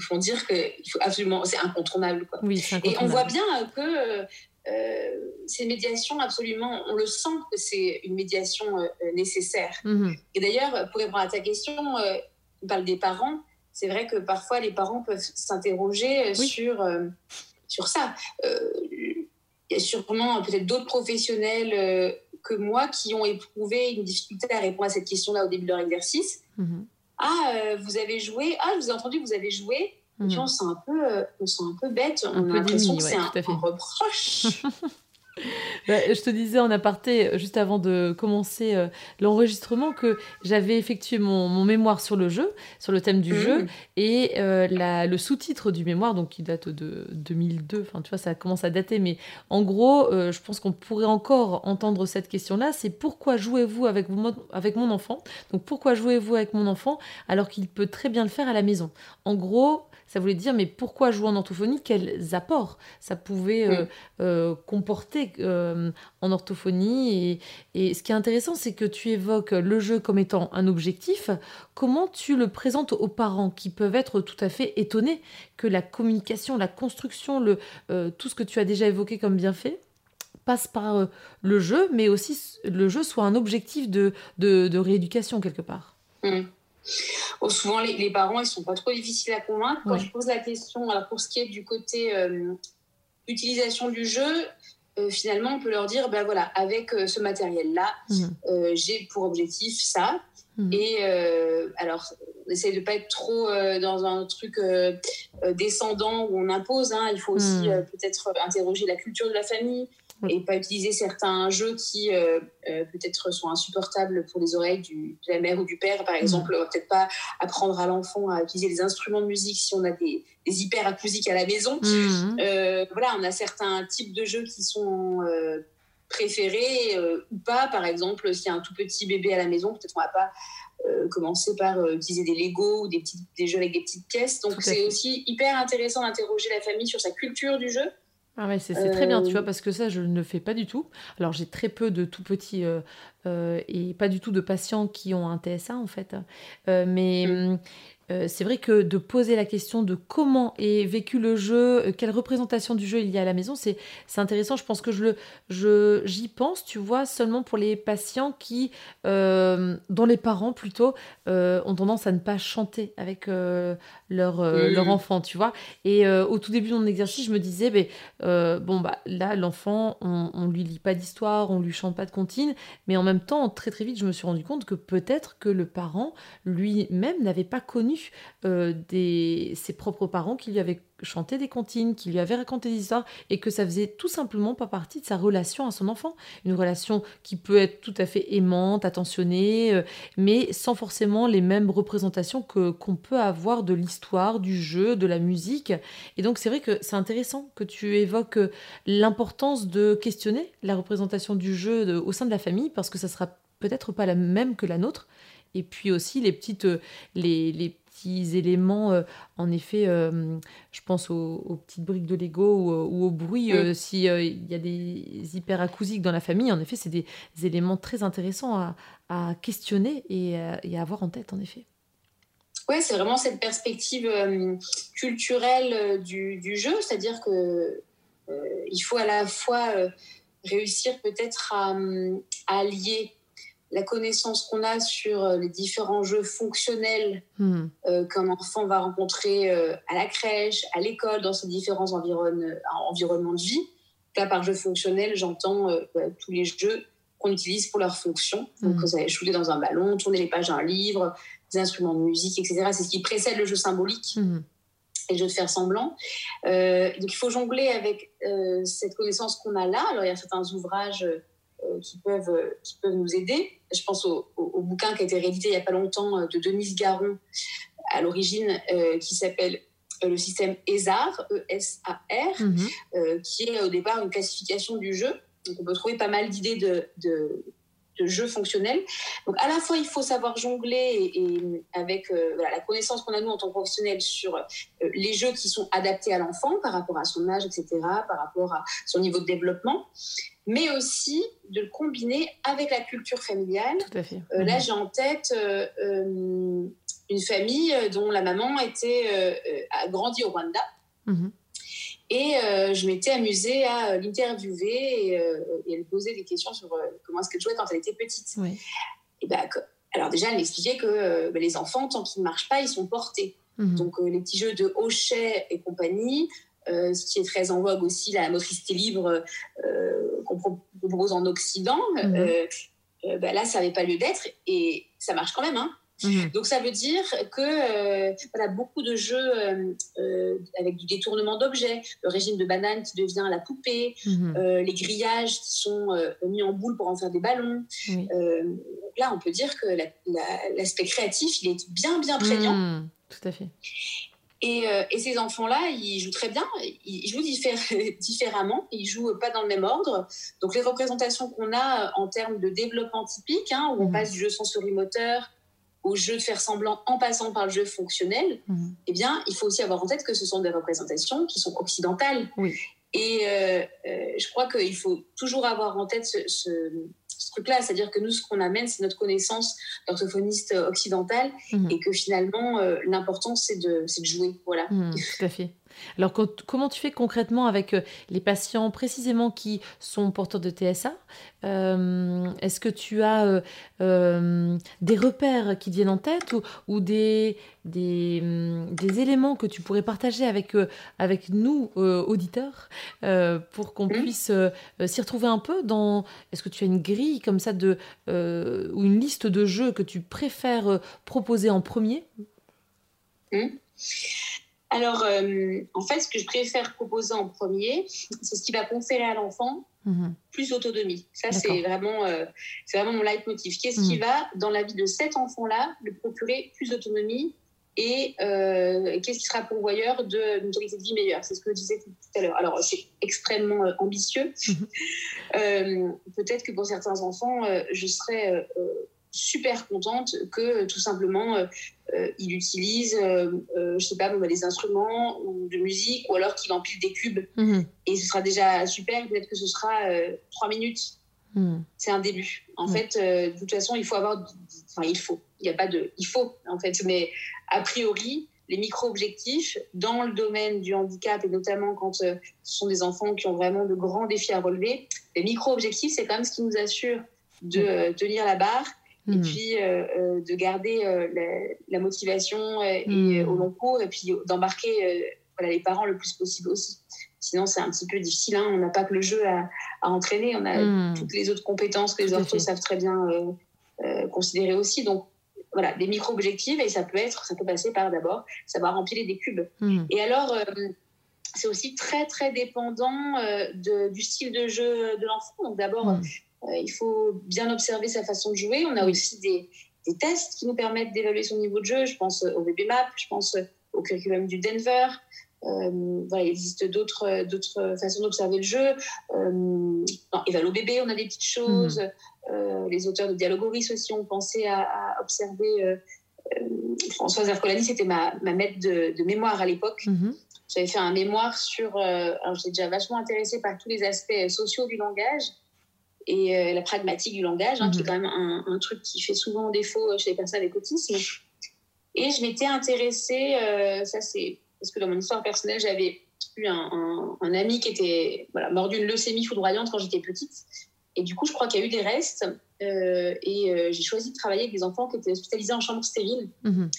S2: font dire que faut absolument, c'est incontournable. Quoi.
S1: Oui,
S2: Et on voit bien que euh, ces médiations, absolument, on le sent que c'est une médiation euh, nécessaire. Mhm. Et d'ailleurs, pour répondre à ta question, euh, on parle des parents. C'est vrai que parfois les parents peuvent s'interroger sur, sur ça. Il y a sûrement peut-être d'autres professionnels que moi qui ont éprouvé une difficulté à répondre à cette question-là au début de leur exercice. Mhm. Ah, euh, vous avez joué. Ah, je vous ai entendu, vous avez joué. Et puis hmm. on se sent un peu, euh, on sent un peu bête. On a l'impression que c'est un, un reproche. [laughs] [laughs]
S1: Bah, je te disais en aparté, juste avant de commencer euh, l'enregistrement, que j'avais effectué mon, mémoire sur le jeu, sur le thème du jeu, mmh. et euh, le sous-titre du mémoire, donc qui date de 2002, enfin tu vois, ça commence à dater, mais en gros, euh, je pense qu'on pourrait encore entendre cette question-là, c'est pourquoi jouez-vous avec, avec mon enfant? Donc pourquoi jouez-vous avec mon enfant alors qu'il peut très bien le faire à la maison? En gros, ça voulait dire mais pourquoi jouer en orthophonie? Quels apports ça pouvait euh, mm. euh, comporter euh, en orthophonie? Et, ce qui est intéressant, c'est que tu évoques le jeu comme étant un objectif. Comment tu le présentes aux parents qui peuvent être tout à fait étonnés que la communication, la construction, le, tout ce que tu as déjà évoqué comme bienfait passe par le jeu, mais aussi le jeu soit un objectif de, de, rééducation quelque part?
S2: Mm. Oh, souvent, les, parents, ils sont pas trop difficiles à convaincre. Quand je pose la question, alors pour ce qui est du côté euh, utilisation du jeu, euh, finalement, on peut leur dire, ben voilà, avec euh, ce matériel-là, mmh. j'ai pour objectif ça. Mmh. Et alors, on essaie de pas être trop dans un truc descendant où on impose. Hein. Il faut aussi mmh. peut-être interroger la culture de la famille, et pas utiliser certains jeux qui euh, euh, peut-être sont insupportables pour les oreilles du, de la mère ou du père. Par exemple, on va peut-être pas apprendre à l'enfant à utiliser les instruments de musique si on a des, des hyperacousiques à la maison. Mhm. Euh, voilà, on a certains types de jeux qui sont préférés ou pas. Par exemple, s'il y a un tout petit bébé à la maison, peut-être on va pas commencer par utiliser des Lego ou des, petits, des jeux avec des petites pièces. Donc c'est aussi hyper intéressant d'interroger la famille sur sa culture du jeu.
S1: Ah ouais, c'est très bien, tu vois, euh. parce que ça, je ne fais pas du tout. Alors, j'ai très peu de tout petits euh, euh, et pas du tout de patients qui ont un TSA, en fait. mais mm. c'est vrai que de poser la question de comment est vécu le jeu, quelle représentation du jeu il y a à la maison, c'est intéressant. Je pense que je le, j'y pense, tu vois, seulement pour les patients qui, dont les parents plutôt ont tendance à ne pas chanter avec leur, leur enfant, tu vois. Et au tout début de mon exercice, je me disais, ben, bon, bah, là, l'enfant, on, on lui lit pas d'histoire, on lui chante pas de comptine, mais en même temps, très très vite, je me suis rendu compte que peut-être que le parent lui-même n'avait pas connu euh, ses propres parents qui lui avaient chanté des comptines, qui lui avaient raconté des histoires, et que ça faisait tout simplement pas partie de sa relation à son enfant. Une relation qui peut être tout à fait aimante, attentionnée, euh, mais sans forcément les mêmes représentations que qu'on peut avoir de l'histoire, du jeu, de la musique. Et donc c'est vrai que c'est intéressant que tu évoques euh, l'importance de questionner la représentation du jeu au sein de la famille, parce que ça sera peut-être pas la même que la nôtre. Et puis aussi les petites, les, les petits éléments, euh, en effet, euh, je pense aux, petites briques de Lego ou, au bruit, s'il y a des hyperacousiques dans la famille, en effet, c'est des, éléments très intéressants à, à questionner et, et, à avoir en tête, en effet.
S2: Oui, c'est vraiment cette perspective culturelle du, du, jeu, c'est-à-dire que il faut à la fois réussir peut-être à, à lier la connaissance qu'on a sur euh, les différents jeux fonctionnels hmm. euh, qu'un enfant va rencontrer euh, à la crèche, à l'école, dans ses différents environnements de vie. Là, par jeu fonctionnel, j'entends bah, tous les jeux qu'on utilise pour leur fonction. Donc, hmm. vous allez shooter dans un ballon, tourner les pages d'un livre, des instruments de musique, etc. C'est ce qui précède le jeu symbolique. Hmm. Et le jeu de faire semblant. donc, il faut jongler avec cette connaissance qu'on a là. Alors, il y a certains ouvrages qui, peuvent, euh, qui peuvent nous aider. Je pense au, bouquin qui a été réédité il n'y a pas longtemps euh, de Denise Garon, à l'origine, qui s'appelle le système ESAR, E-S-A-R, mhm. qui est au départ une classification du jeu. Donc on peut trouver pas mal d'idées de, de, de jeux fonctionnels. Donc à la fois, il faut savoir jongler et, avec la connaissance qu'on a nous en tant que professionnels sur les jeux qui sont adaptés à l'enfant par rapport à son âge, etc., par rapport à son niveau de développement mais aussi de le combiner avec la culture familiale.
S1: Tout à fait.
S2: Euh, là, mhm. j'ai en tête euh, euh, une famille dont la maman était, a grandi au Rwanda. Mhm. Et je m'étais amusée à l'interviewer et, et, elle posait des questions sur comment est-ce qu'elle jouait quand elle était petite. Et ben, alors déjà, elle m'expliquait que ben, les enfants, tant qu'ils ne marchent pas, ils sont portés. Mhm. Donc les petits jeux de hochet et compagnie, euh, ce qui est très en vogue aussi, la motricité libre euh, qu'on propose en Occident. Mhm. Euh, bah là, ça n'avait pas lieu d'être et ça marche quand même. Hein. Mhm. Donc ça veut dire que voilà, beaucoup de jeux avec du détournement d'objets, le régime de banane qui devient la poupée, mhm. les grillages qui sont mis en boule pour en faire des ballons. là, on peut dire que l'aspect créatif, il est bien, bien prégnant.
S1: tout à fait.
S2: Euh, et, ces enfants-là, ils jouent très bien, ils jouent [laughs] différemment, ils jouent pas dans le même ordre. Donc les représentations qu'on a en termes de développement typique, hein, où on mmh. passe du jeu sensorimoteur au jeu de faire semblant en passant par le jeu fonctionnel, mmh. eh bien, il faut aussi avoir en tête que ce sont des représentations qui sont occidentales. Et euh, euh, je crois qu'il faut toujours avoir en tête ce, truc-là, c'est-à-dire que nous, ce qu'on amène, c'est notre connaissance d'orthophoniste occidental, mhm. et que finalement, euh, l'important, c'est de, de, jouer. Voilà.
S1: Mhm, tout à fait. Alors, comment tu fais concrètement avec euh, les patients précisément qui sont porteurs de TSA euh, Est-ce que tu as euh, des repères qui viennent en tête ou, des, hum, des, éléments que tu pourrais partager avec, avec nous, auditeurs, pour qu'on mmh. puisse s'y retrouver un peu dans... Est-ce que tu as une grille comme ça de, ou une liste de jeux que tu préfères proposer en premier?
S2: Mmh. Alors, euh, en fait, ce que je préfère proposer en premier, c'est ce qui va conférer à l'enfant mhm. plus d'autonomie. Ça, c'est vraiment, euh, c'est vraiment mon leitmotiv. Qu'est-ce qui mhm. va, dans la vie de cet enfant-là, lui procurer plus d'autonomie et euh, qu'est-ce qui sera pourvoyeur d'une qualité de vie meilleure? C'est ce que je disais tout, à l'heure. Alors, c'est extrêmement ambitieux. Mhm. Peut-être que pour certains enfants, je serais super contente que tout simplement euh, euh, il utilise, euh, je sais pas, des instruments ou de musique, ou alors qu'il empile des cubes. Mhm. Et ce sera déjà super. Peut-être que ce sera trois minutes hmm. c'est un début. En hmm. fait, de toute façon, il faut avoir, enfin, il faut, il n'y a pas de, il faut, en fait, mais a priori, les micro-objectifs dans le domaine du handicap et notamment quand ce sont des enfants qui ont vraiment de grands défis à relever, les micro-objectifs, c'est quand même ce qui nous assure de tenir la barre et hmm. puis euh, euh, de garder euh, la, motivation et, hmm. au long cours et puis d'embarquer voilà, les parents le plus possible aussi. Sinon, c'est un petit peu difficile. Hein. On n'a pas que le jeu à, entraîner, on a hmm. toutes les autres compétences que les orthos savent très bien considérer aussi. Donc, voilà, des micro-objectifs et ça peut être, ça peut passer par d'abord savoir remplir des cubes. Et alors, c'est aussi très très dépendant de, du style de jeu de l'enfant. Donc d'abord, il faut bien observer sa façon de jouer. On a aussi des, tests qui nous permettent d'évaluer son niveau de jeu. Je pense au BBMAP, je pense au curriculum du Denver. Euh, il existe d'autres, d'autres façons d'observer le jeu. Euh, dans bébé, on a des petites choses. Mhm. Euh, les auteurs de Dialogoris aussi ont pensé à, observer. Françoise Ercolani, c'était ma, ma maître de, mémoire à l'époque. Mhm. J'avais fait un mémoire sur. alors, j'étais déjà vachement intéressée par tous les aspects sociaux du langage et euh, la pragmatique du langage, hein, qui est mhm. quand même un, truc qui fait souvent défaut chez les personnes avec autisme. Et je m'étais intéressée, euh, ça c'est parce que dans mon histoire personnelle, j'avais eu un, ami qui était voilà, mort d'une leucémie foudroyante quand j'étais petite. Et du coup, je crois qu'il y a eu des restes. Euh, et j'ai choisi de travailler avec des enfants qui étaient hospitalisés en chambre stérile. Mhm.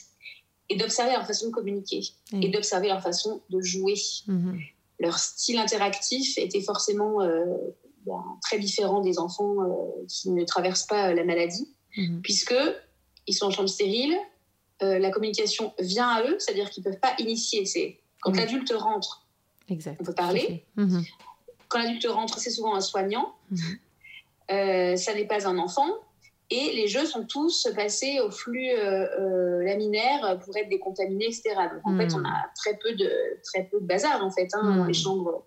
S2: Et d'observer leur façon de communiquer. Et d'observer leur façon de jouer. Mhm. Leur style interactif était forcément très différent des enfants euh, qui ne traversent pas la maladie, mhm. puisque ils sont en chambre stérile, euh, la communication vient à eux, c'est-à-dire qu'ils ne peuvent pas initier. C'est quand mhm. l'adulte rentre, exact. on peut parler. Mhm. Quand l'adulte rentre, c'est souvent un soignant. Euh, ça n'est pas un enfant. Et les jeux sont tous passés au flux laminaire pour être décontaminés, etc. Donc en fait, on a très peu de, très peu de bazar en fait, hein, dans les chambres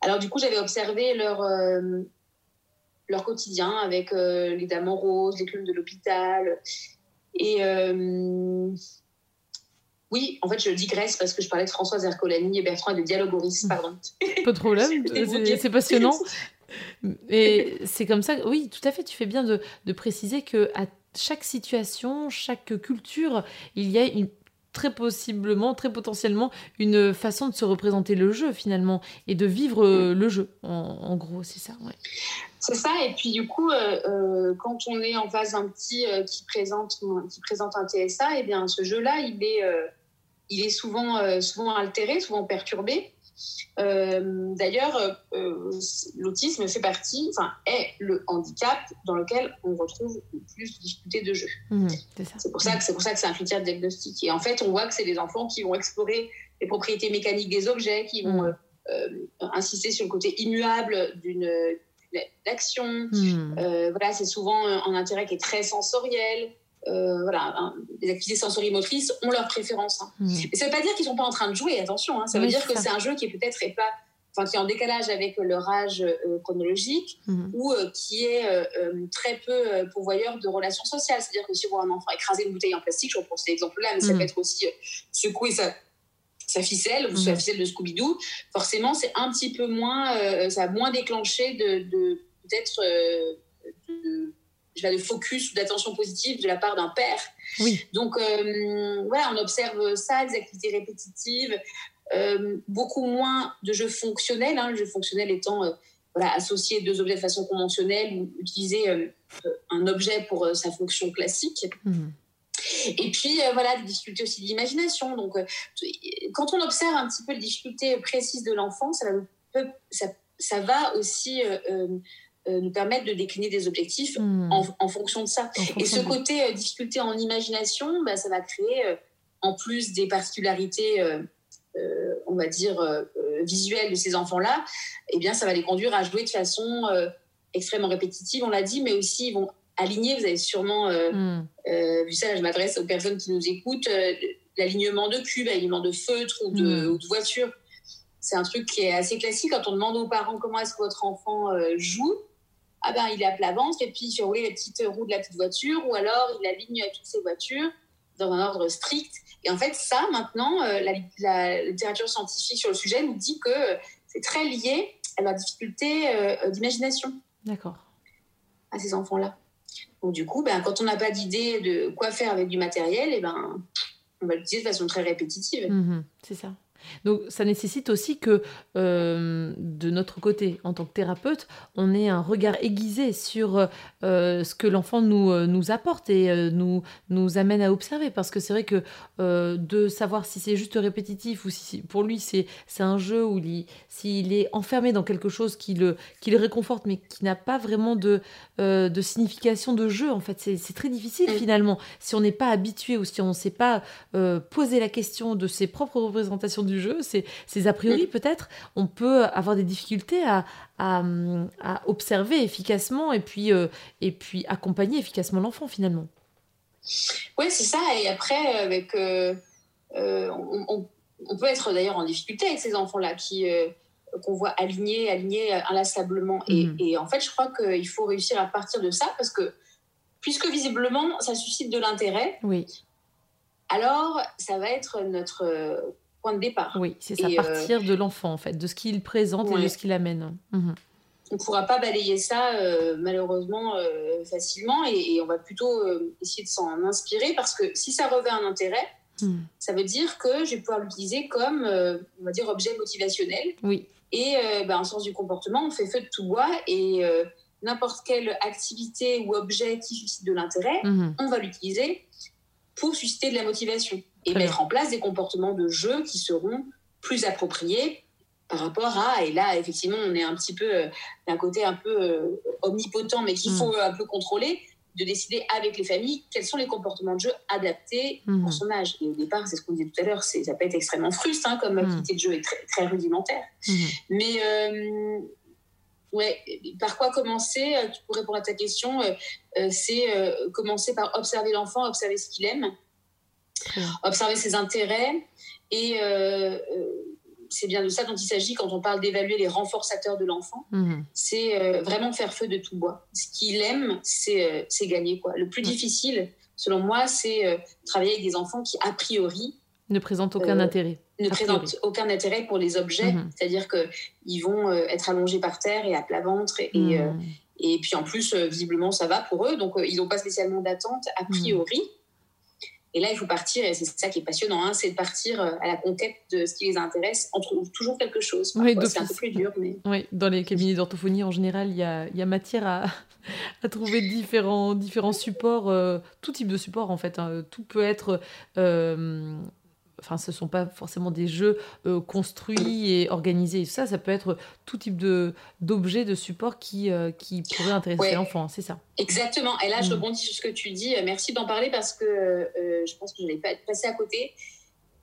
S2: alors du coup, j'avais observé leur, euh, leur quotidien avec euh, les dames en rose, les clubs de l'hôpital. Et euh, oui, en fait, je digresse parce que je parlais de Françoise Ercolani et Bertrand et de Dialogoris, pardon.
S1: Pas de problème, [laughs] c'est passionnant. Et c'est comme ça, oui, tout à fait, tu fais bien de, de préciser que à chaque situation, chaque culture, il y a une très possiblement, très potentiellement, une façon de se représenter le jeu finalement et de vivre euh, le jeu. En, gros, c'est ça. Ouais.
S2: C'est ça. Et puis du coup, euh, euh, quand on est en face d'un petit qui présente qui présente un TSA, et eh bien ce jeu-là, il est il est souvent souvent altéré, souvent perturbé. Euh, d'ailleurs, euh, euh, l'autisme fait partie, enfin, est le handicap dans lequel on retrouve le plus de difficultés de jeu. Mmh, c'est pour ça que c'est pour ça que c'est un critère de diagnostic. Et en fait, on voit que c'est des enfants qui vont explorer les propriétés mécaniques des objets, qui vont mmh. insister sur le côté immuable d'une action. Mmh. voilà, c'est souvent un intérêt qui est très sensoriel. Euh, voilà, les activités sensorimotrices ont leur préférence. Hein. Mmh. ça ne veut pas dire qu'ils ne sont pas en train de jouer, attention. Hein. Ça veut dire que c'est un jeu qui est peut-être pas, enfin, qui est en décalage avec leur âge euh, chronologique mmh. ou euh, qui est très peu pourvoyeur de relations sociales. C'est-à-dire que si on voit un enfant écraser une bouteille en plastique, je reprends cet exemple-là, mais ça mmh. peut être aussi secouer sa, sa ficelle ou sa ficelle de Scooby-Doo, forcément, c'est un petit peu moins, ça a moins déclenché de, de peut-être de focus ou d'attention positive de la part d'un père. Oui. Donc, euh, voilà, on observe ça, des activités répétitives, euh, beaucoup moins de jeux fonctionnels, hein, le jeu fonctionnel étant euh, voilà, associer deux objets de façon conventionnelle ou utiliser un objet pour sa fonction classique. Mhm. Et puis, voilà, des difficultés aussi d'imagination. Donc, quand on observe un petit peu les difficultés précises de l'enfant, ça, ça, ça, va aussi euh, nous permettre de décliner des objectifs hmm. en, fonction de ça. Et ce côté euh, difficulté en imagination, bah, ça va créer, euh, en plus des particularités, on va dire, visuelles de ces enfants-là, eh bien, ça va les conduire à jouer de façon extrêmement répétitive, on l'a dit, mais aussi ils vont aligner, vous avez sûrement hmm. vu ça, je m'adresse aux personnes qui nous écoutent, l'alignement de cubes, l'alignement de feutres ou de, hmm. de voitures. C'est un truc qui est assez classique quand on demande aux parents comment est-ce que votre enfant joue ah ben, il est à plat ventre et puis il fait rouler les petites roues de la petite voiture ou alors il aligne toutes ses voitures dans un ordre strict. Et en fait, ça, maintenant, euh, la, littérature scientifique sur le sujet nous dit que c'est très lié à la difficulté euh, d'imagination.
S1: D'accord.
S2: à ces enfants-là. Donc du coup, ben, quand on n'a pas d'idée de quoi faire avec du matériel, et ben, on va l'utiliser de façon très répétitive.
S1: Mhm, c'est ça. Donc ça nécessite aussi que euh, de notre côté, en tant que thérapeute, on ait un regard aiguisé sur euh, ce que l'enfant nous, euh, nous apporte et nous, nous amène à observer. Parce que c'est vrai que de savoir si c'est juste répétitif ou si pour lui c'est un jeu ou s'il est enfermé dans quelque chose qui le, qui le réconforte mais qui n'a pas vraiment de, de signification de jeu, en fait c'est très difficile finalement. Si on n'est pas habitué ou si on ne sait pas poser la question de ses propres représentations du jeu, c'est a priori mm. peut-être, on peut avoir des difficultés à, à, observer efficacement et puis, euh, et puis accompagner efficacement l'enfant finalement.
S2: Oui, c'est ça. Et après, avec, euh, euh, on, peut être d'ailleurs en difficulté avec ces enfants-là qui qu'on voit alignés, alignés inlassablement. Et, mm. et, en fait, je crois qu'il faut réussir à partir de ça parce que puisque visiblement ça suscite de l'intérêt,
S1: oui.
S2: alors ça va être notre point de départ.
S1: Oui, c'est ça, euh, partir de l'enfant, en fait, de ce qu'il présente et de ce qu'il amène. Mhm.
S2: On ne pourra pas balayer ça, euh, malheureusement, euh, facilement, et, on va plutôt essayer de s'en inspirer, parce que si ça revêt un intérêt, hmm. ça veut dire que je vais pouvoir l'utiliser comme, on va dire, objet motivationnel.
S1: Oui.
S2: Et ben, en sens du comportement, on fait feu de tout bois, et n'importe quelle activité ou objet qui suscite de l'intérêt, mhm. on va l'utiliser pour susciter de la motivation et mettre en place des comportements de jeu qui seront plus appropriés par rapport à, et là effectivement on est un petit peu euh, d'un côté un peu euh, omnipotent mais qu'il mm. faut un peu contrôler, de décider avec les familles quels sont les comportements de jeu adaptés mm. pour son âge. Et au départ, c'est ce qu'on disait tout à l'heure, ça peut être extrêmement frustrant hein, comme mm. activité de jeu est très, très rudimentaire. Mais euh, ouais, par quoi commencer Pour répondre à ta question, c'est commencer par observer l'enfant, observer ce qu'il aime observer ses intérêts. Et euh, euh, c'est bien de ça dont il s'agit quand on parle d'évaluer les renforçateurs de l'enfant. Mhm. C'est euh, vraiment faire feu de tout bois. Ce qu'il aime, c'est gagner. Quoi. Le plus difficile, selon moi, c'est travailler avec des enfants qui, a priori,
S1: ne présentent aucun intérêt.
S2: Ne présentent aucun intérêt pour les objets. Mhm. C'est-à-dire qu'ils vont être allongés par terre et à plat ventre. Et, mhm. et, puis en plus, visiblement, ça va pour eux. Donc, ils n'ont pas spécialement d'attente a priori. Et là, il faut partir, et c'est ça qui est passionnant, hein, c'est de partir euh, à la conquête de ce qui les intéresse. On trouve toujours quelque chose. Oui, c'est un peu plus dur. Mais... [laughs]
S1: Oui, dans les cabinets d'orthophonie, en général, il y a, y a matière à, [laughs] à, trouver différents, différents supports, euh, tout type de support en fait. Hein. Tout peut être euh, enfin, ce ne sont pas forcément des jeux euh, construits et organisés. Ça, ça peut être tout type de d'objets, de supports qui, euh, qui pourraient intéresser l'enfant, c'est ça.
S2: Exactement. Et là, je mm. rebondis sur ce que tu dis. Merci d'en parler parce que euh, je pense que je n'allais pas passer à côté.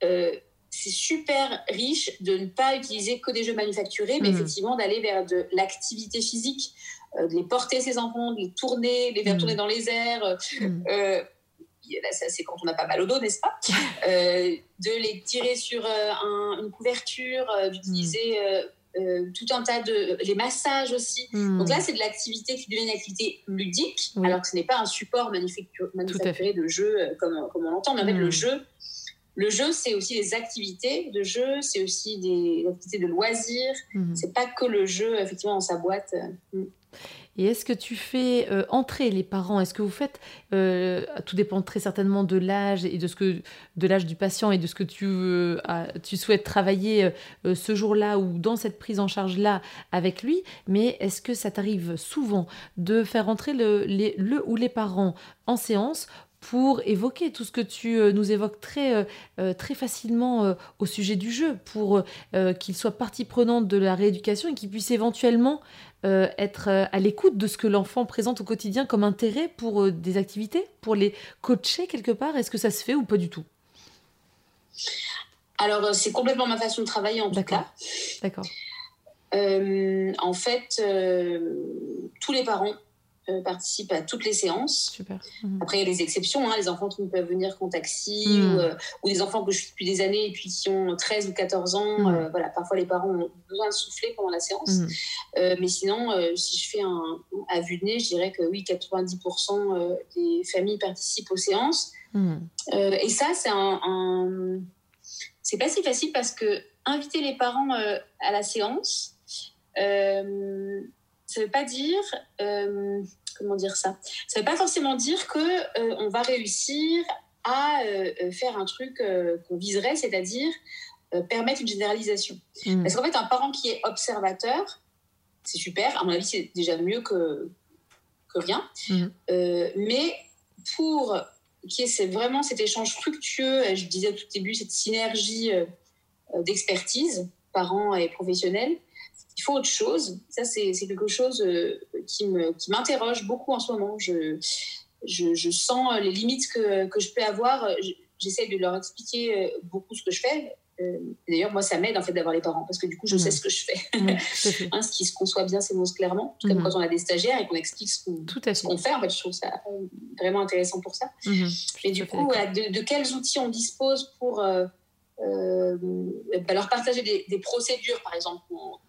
S2: c'est super riche de ne pas utiliser que des jeux manufacturés, mais mm. effectivement d'aller vers de l'activité physique, de les porter ses enfants, de les tourner, de les faire mm. tourner dans les airs c'est quand on n'a pas mal au dos, n'est-ce pas? Euh, De les tirer sur euh, une couverture, euh, d'utiliser tout un tas de... les massages aussi. Hmm. Donc là, c'est de l'activité qui devient une activité ludique, alors que ce n'est pas un support manufacturé de jeu comme, comme on l'entend, mais avec le hmm. jeu, le jeu, c'est aussi des activités de jeu, c'est aussi des activités de loisirs. Hmm. C'est pas que le jeu, effectivement, dans sa boîte.
S1: Et est-ce que tu fais euh, entrer les parents? Est-ce que vous faites euh, Tout dépend très certainement de l'âge et de ce que de l'âge du patient et de ce que tu euh, tu souhaites travailler ce jour-là ou dans cette prise en charge là avec lui. Mais est-ce que ça t'arrive souvent de faire entrer le, ou les parents en séance pour évoquer tout ce que tu nous évoques très, très facilement au sujet du jeu, pour qu'il soit partie prenante de la rééducation et qu'il puisse éventuellement euh, être euh, à l'écoute de ce que l'enfant présente au quotidien comme intérêt pour euh, des activités, pour les coacher quelque part? Est-ce que ça se fait ou pas du tout?
S2: Alors, c'est complètement ma façon de travailler en tout cas.
S1: D'accord.
S2: en fait, tous les parents euh, participe à toutes les séances.
S1: Super.
S2: Mhm. Après, il y a des exceptions, hein, les enfants qui ne peuvent venir qu'en taxi, mhm. euh, ou, des enfants que je suis depuis des années et puis qui ont 13 ou 14 ans. Mhm. Euh, voilà, parfois, les parents ont besoin de souffler pendant la séance. mais sinon, si je fais un à vue de nez, je dirais que oui, 90% des familles participent aux séances. et ça, c'est un, c'est pas si facile parce que inviter les parents à la séance, ça ne veut pas dire comment dire ça? Ça veut pas forcément dire que on va réussir à faire un truc qu'on viserait, c'est-à-dire permettre une généralisation. Mmh. Parce qu'en fait, un parent qui est observateur, c'est super. À mon avis, c'est déjà mieux que, que rien. Mmh. mais pour qui est vraiment cet échange fructueux, je disais au tout début, cette synergie d'expertise, parents et professionnels, il faut autre chose. Ça, c'est quelque chose euh, qui m'interroge qui beaucoup en ce moment. Je, je, je, sens les limites que, que je peux avoir. J'essaie de leur expliquer euh, beaucoup ce que je fais. Euh, d'ailleurs, moi, ça m'aide en fait d'avoir les parents parce que du coup, je sais ce que je fais. [laughs] hein, ce qui se conçoit bien s'énonce clairement. Comme mhm. quand on a des stagiaires et qu'on explique ce qu'on fait. En fait, je trouve ça vraiment intéressant pour ça. Mhm. Et du coup, de, de, quels outils on dispose pour euh, bah, leur partager des, procédures, par exemple,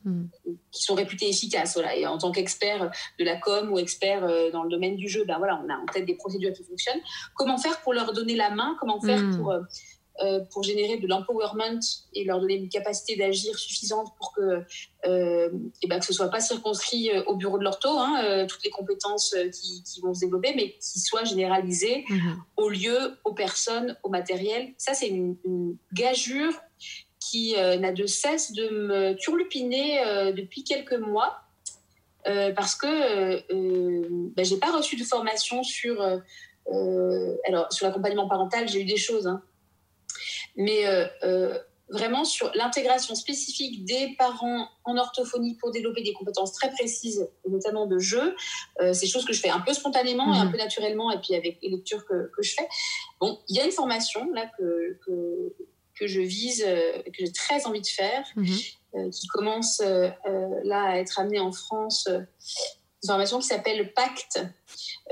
S2: hmm. qui sont réputées efficaces. Voilà. Et en tant qu'expert de la com ou expert euh, dans le domaine du jeu, ben voilà, on a en tête des procédures qui fonctionnent. Comment faire pour leur donner la main? Comment faire hmm. pour euh, euh, pour générer de l'empowerment et leur donner une capacité d'agir suffisante pour que, euh, et ben, que ce soit pas circonscrit euh, au bureau de l'ortho, hein, toutes les compétences qui, qui, vont se développer, mais qui soient généralisées mhm. au lieu, aux personnes, au matériel. Ça, c'est une, gageure qui n'a de cesse de me turlupiner depuis quelques mois. parce que ben, j'ai pas reçu de formation sur alors sur l'accompagnement parental j'ai eu des choses hein, mais euh, euh, vraiment sur l'intégration spécifique des parents en orthophonie pour développer des compétences très précises, notamment de jeu. Euh, c'est chose que je fais un peu spontanément et un mhm. peu naturellement, et puis avec les lectures que, que je fais. Bon, il y a une formation là que, que, que je vise, que j'ai très envie de faire, mhm. qui commence là à être amenée en France une formation qui s'appelle Pacte,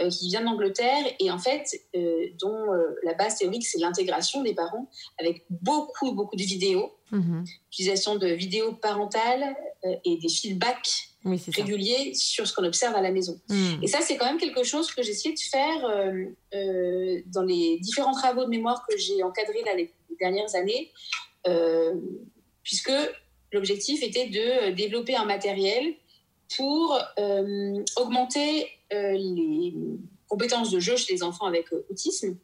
S2: euh, qui vient d'Angleterre et en fait, euh, dont euh, la base théorique, c'est l'intégration des parents avec beaucoup, beaucoup de vidéos, mhm. utilisation de vidéos parentales et des feedbacks réguliers sur ce qu'on observe à la maison. Mhm. Et ça, c'est quand même quelque chose que j'ai essayé de faire dans les différents travaux de mémoire que j'ai encadrés là, les dernières années, puisque l'objectif était de développer un matériel pour euh, augmenter euh, les compétences de jeu chez les enfants avec euh, autisme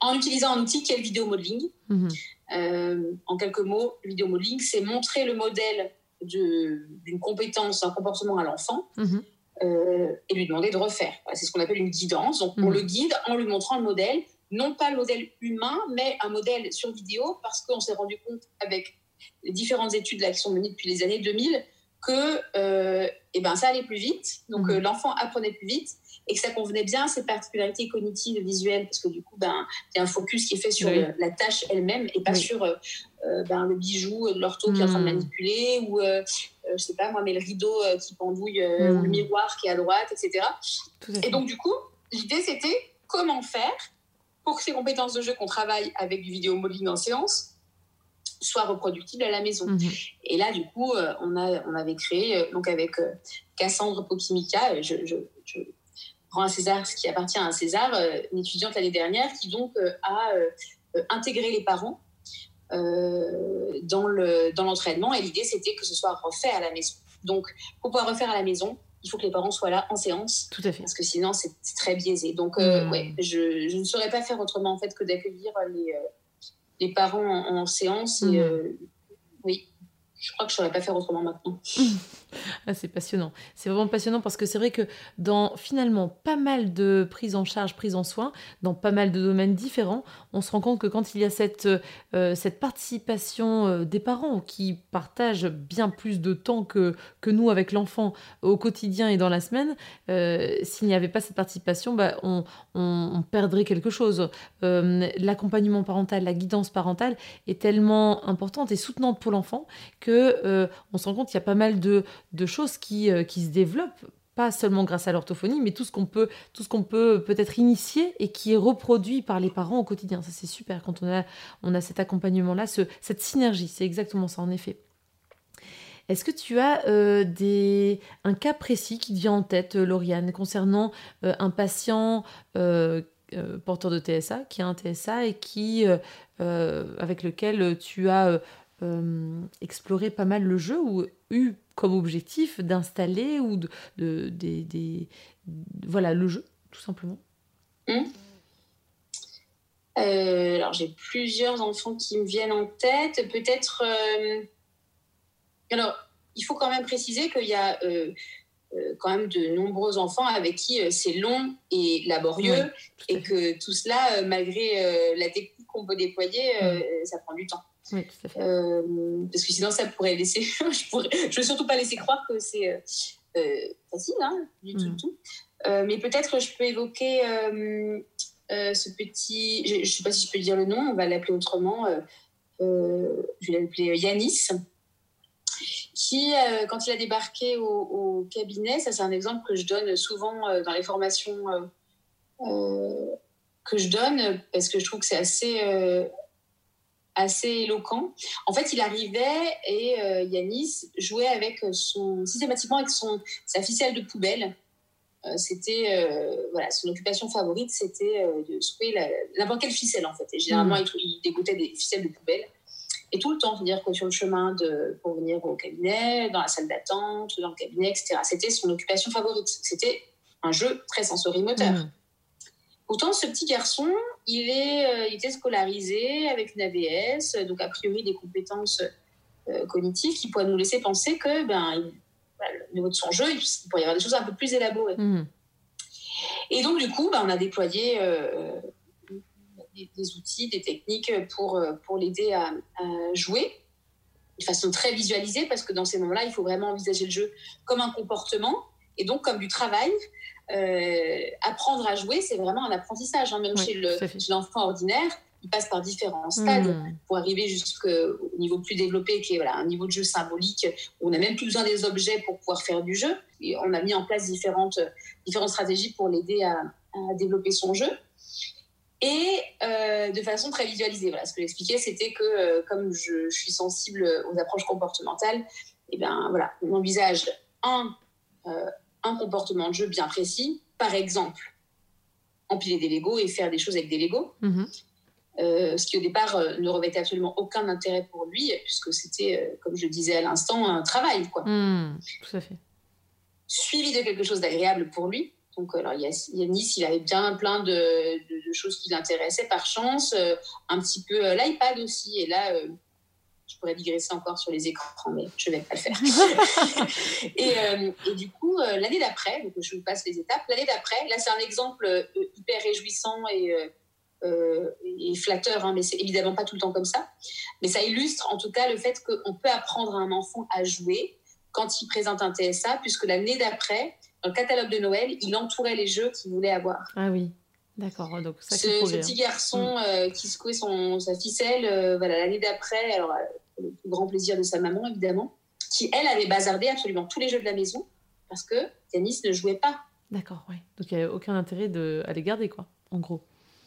S2: en utilisant un outil qui est le vidéo modeling. Mhm. en quelques mots, le vidéo modeling, c'est montrer le modèle d'une compétence, d'un comportement à l'enfant mhm. et lui demander de refaire. C'est ce qu'on appelle une guidance. Donc, on mhm. le guide en lui montrant le modèle, non pas le modèle humain, mais un modèle sur vidéo, parce qu'on s'est rendu compte avec les différentes études là, qui sont menées depuis les années 2000 que euh, eh ben, ça allait plus vite, donc mhm. euh, l'enfant apprenait plus vite et que ça convenait bien à ses particularités cognitives et visuelles, parce que du coup, ben, il y a un focus qui est fait sur la tâche elle-même et pas sur euh, ben, le bijou de l'ortho qui est en train de mhm. manipuler ou, je sais pas moi, mais le rideau qui pendouille ou le mhm. miroir qui est à droite, etc. Et donc, du coup, l'idée c'était comment faire pour que ces compétences de jeu qu'on travaille avec du vidéo modeling en séance soit reproductible à la maison. Mhm. Et là, du coup, euh, on, a, on avait créé, euh, donc avec euh, Cassandre Pokimika, je, je, rends à César ce qui appartient à César, une étudiante l'année dernière qui donc a intégré les parents dans l'entraînement. Le, dans et l'idée, c'était que ce soit refait à la maison. Donc, pour pouvoir refaire à la maison, il faut que les parents soient là en séance.
S1: Tout à fait.
S2: Parce que sinon, c'est très biaisé. Donc, mhm. ouais, je, je, ne saurais pas faire autrement en fait que d'accueillir les, les parents en, séance. Et, mm. euh, oui, je crois que je ne saurais pas faire autrement maintenant. [laughs] [laughs]
S1: Ah, c'est passionnant. C'est vraiment passionnant parce que c'est vrai que dans finalement pas mal de prises en charge, prises en soins, dans pas mal de domaines différents, on se rend compte que quand il y a cette, euh, cette participation euh, des parents qui partagent bien plus de temps que, que nous avec l'enfant au quotidien et dans la semaine, euh, s'il n'y avait pas cette participation, bah, on, on, perdrait quelque chose. L'accompagnement parental, la guidance parentale est tellement importante et soutenante pour l'enfant que on se rend compte qu'il y a pas mal de de choses qui, euh, qui se développent pas seulement grâce à l'orthophonie, mais tout ce qu'on peut, tout ce qu'on peut peut-être initier et qui est reproduit par les parents au quotidien. Ça, c'est super quand on a, on a cet accompagnement-là, ce, cette synergie. C'est exactement ça, en effet. Est-ce que tu as euh, des, un cas précis qui te vient en tête, euh, Lauriane, concernant un patient porteur de TSA, qui a un TSA et qui, avec lequel tu as exploré pas mal le jeu ou eu comme objectif d'installer ou de, des, voilà le jeu tout simplement
S2: mmh. euh, alors j'ai plusieurs enfants qui me viennent en tête peut-être euh, alors il faut quand même préciser qu'il y a euh, quand même de nombreux enfants avec qui c'est long et laborieux et que tout cela malgré la technique qu'on peut déployer mmh. ça prend du temps oui, tout à fait. Euh, parce que sinon, ça pourrait laisser. [laughs] je ne veux surtout pas laisser croire que c'est euh, euh, facile, hein, du tout. Mm. tout. mais peut-être je peux évoquer ce petit. Je ne sais pas si je peux dire le nom, on va l'appeler autrement. je vais l'appeler Yanis qui, quand il a débarqué au, au cabinet, ça c'est un exemple que je donne souvent dans les formations que je donne, parce que je trouve que c'est assez, assez éloquent. En fait, il arrivait et euh, Yanis jouait avec son, systématiquement avec son, sa ficelle de poubelle. Euh, c'était euh, voilà, son occupation favorite, c'était de jouer n'importe quelle ficelle en fait. Et généralement, mm. il, dégoûtait des ficelles de poubelle. Et tout le temps, c'est-à-dire que sur le chemin de, pour venir au cabinet, dans la salle d'attente, dans le cabinet, etc. C'était son occupation favorite. C'était un jeu très sensorimoteur. Mm. Pourtant, ce petit garçon, il, est, euh, il était scolarisé avec une AVS, donc a priori des compétences euh, cognitives qui pourraient nous laisser penser que, ben, au niveau de son jeu, il pourrait y avoir des choses un peu plus élaborées. Mmh. Et donc, du coup, ben, on a déployé euh, des, outils, des techniques pour, pour l'aider à, à, jouer de façon très visualisée, parce que dans ces moments-là, il faut vraiment envisager le jeu comme un comportement et donc comme du travail. Euh, apprendre à jouer, c'est vraiment un apprentissage. Hein. Même chez l'enfant ordinaire, il passe par différents stades hmm. pour arriver jusqu'au niveau plus développé, qui est voilà, un niveau de jeu symbolique, où on n'a même plus besoin des objets pour pouvoir faire du jeu. Et on a mis en place différentes, différentes stratégies pour l'aider à, développer son jeu. Et euh, de façon très visualisée. Voilà, ce que j'expliquais, c'était que euh, comme je, suis sensible aux approches comportementales, et eh ben, voilà, on envisage un, un comportement de jeu bien précis. Par exemple, empiler des Legos et faire des choses avec des Legos. Mhm. Euh, ce qui au départ euh, ne revêtait absolument aucun intérêt pour lui, puisque c'était, euh, comme je disais à l'instant, un travail. Quoi.
S1: Hmm, tout à fait.
S2: Suivi de quelque chose d'agréable pour lui. Donc, alors, Yanis, il avait bien plein de, de choses qui l'intéressaient par chance. un petit peu l'iPad aussi. Et là, je pourrais digresser encore sur les écrans, mais je ne vais pas le faire. [laughs] Euh, et, du coup, euh, l'année d'après, donc je vous passe les étapes, l'année d'après, là c'est un exemple euh, hyper réjouissant et, et flatteur, hein, mais c'est évidemment pas tout le temps comme ça. Mais ça illustre en tout cas le fait qu'on peut apprendre à un enfant à jouer quand il présente un TSA, puisque l'année d'après, dans le catalogue de Noël, il entourait les jeux qu'il voulait avoir.
S1: Ah oui. D'accord, donc ça
S2: ce, ce petit garçon mm. qui secouait son, sa ficelle, voilà, l'année d'après, alors le plus grand plaisir de sa maman, évidemment, qui, elle, avait bazardé absolument tous les jeux de la maison parce que Yanis ne jouait pas.
S1: D'accord, oui. Donc il n'y a aucun intérêt de, à les garder, quoi, en gros.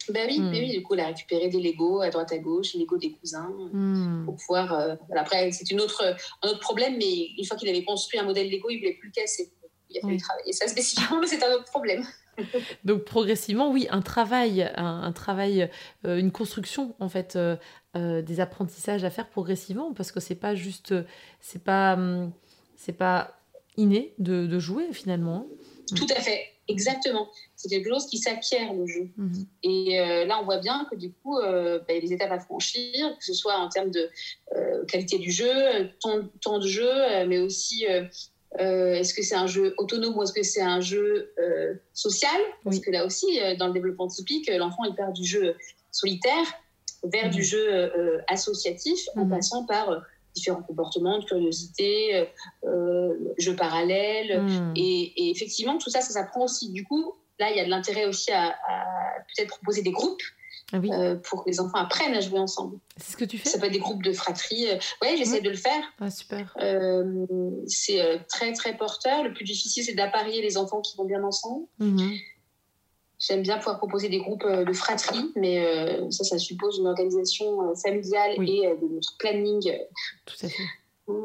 S2: Ben oui, hmm. oui, du coup, elle a récupéré des Legos à droite à gauche, les Legos des cousins, hmm. pour pouvoir. Euh, après, c'est une autre, un autre problème, mais une fois qu'il avait construit un modèle Lego, il ne voulait plus le casser. Il a fallu travailler ça spécifiquement, mais [laughs] c'est un autre problème. [laughs]
S1: Donc progressivement, oui, un travail, un, travail, euh, une construction en fait, euh, euh, des apprentissages à faire progressivement, parce que c'est pas juste, c'est pas, hum, c'est pas inné de, jouer finalement.
S2: Tout à fait, exactement. C'est quelque chose qui s'acquiert le jeu. Mhm. Et là, on voit bien que du coup, bah, il y a des étapes à franchir, que ce soit en termes de qualité du jeu, temps de jeu, mais aussi euh, est-ce que c'est un jeu autonome ou est-ce que c'est un jeu euh, social? Parce que là aussi, euh, dans le développement typique, l'enfant il perd du jeu solitaire vers du mhm. jeu associatif en mhm. passant par différents comportements de curiosité, jeux parallèles. Mhm. Et, effectivement, tout ça, ça s'apprend aussi. Du coup, là, il y a de l'intérêt aussi à peut-être proposer des groupes ah euh, pour que les enfants apprennent à jouer ensemble.
S1: C'est ce que tu fais
S2: Ça peut être des groupes de fratrie. Euh, oui, j'essaie de le faire.
S1: Ah, super.
S2: Euh, c'est très, très porteur. Le plus difficile, c'est d'apparier les enfants qui vont bien ensemble. Mhm. J'aime bien pouvoir proposer des groupes de fratrie, mais ça, ça suppose une organisation familiale et de notre planning.
S1: Tout à fait.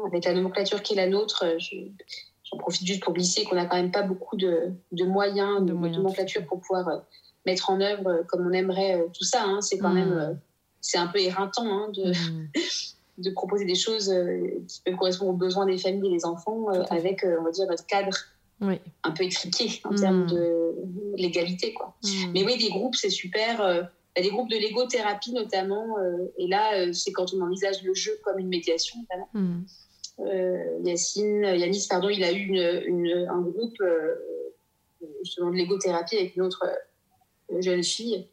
S2: Avec la nomenclature qui est la nôtre, j'en profite juste pour glisser qu'on n'a quand même pas beaucoup de, de moyens, de, de nomenclature pour pouvoir mettre en œuvre comme on aimerait euh, tout ça. Hein. C'est quand même, mm. euh, c'est un peu éreintant hein, de, [laughs] de proposer des choses qui peuvent correspondre aux besoins des familles et des enfants avec, on va dire, notre cadre un peu étriqué en termes mmh. de l'égalité. Quoi. Mais oui, des groupes, c'est super. Il y a des groupes de légothérapie notamment, et là, c'est quand on envisage le jeu comme une médiation, notamment. Mmh. Yacine, Yanis, pardon, il a eu une, un groupe justement de l'égothérapie avec une autre jeune fille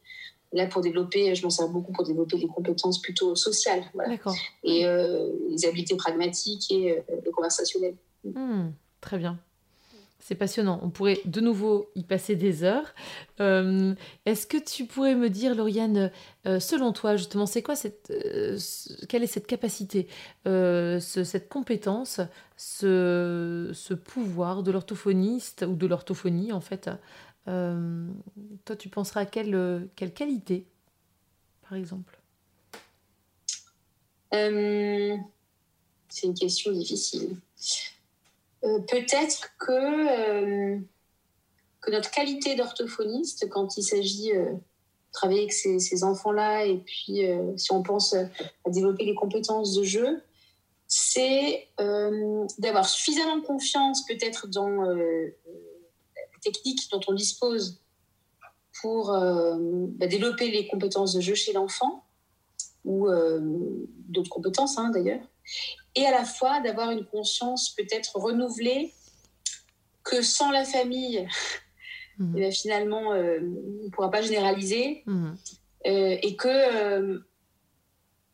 S2: là pour développer, je m'en sers beaucoup pour développer des compétences plutôt sociales. Et euh, les habiletés pragmatiques et, euh, conversationnelles.
S1: Hmm, très bien. C'est passionnant. On pourrait de nouveau y passer des heures. Euh, est-ce que tu pourrais me dire, Lauriane, selon toi, justement, c'est quoi cette, quelle est cette capacité, cette compétence, ce, ce pouvoir de l'orthophoniste ou de l'orthophonie, en fait, euh, toi, tu penseras à quelle, euh, quelle qualité, par exemple?
S2: Euh, C'est une question difficile. Peut-être que, que notre qualité d'orthophoniste, quand il s'agit de travailler avec ces, ces enfants-là, et puis si on pense à développer les compétences de jeu, c'est d'avoir suffisamment confiance peut-être dans techniques dont on dispose pour euh, bah, développer les compétences de jeu chez l'enfant, ou euh, d'autres compétences hein, d'ailleurs, et à la fois d'avoir une conscience peut-être renouvelée que sans la famille, mmh. [laughs] eh ben, finalement, euh, on ne pourra pas généraliser, mmh. et que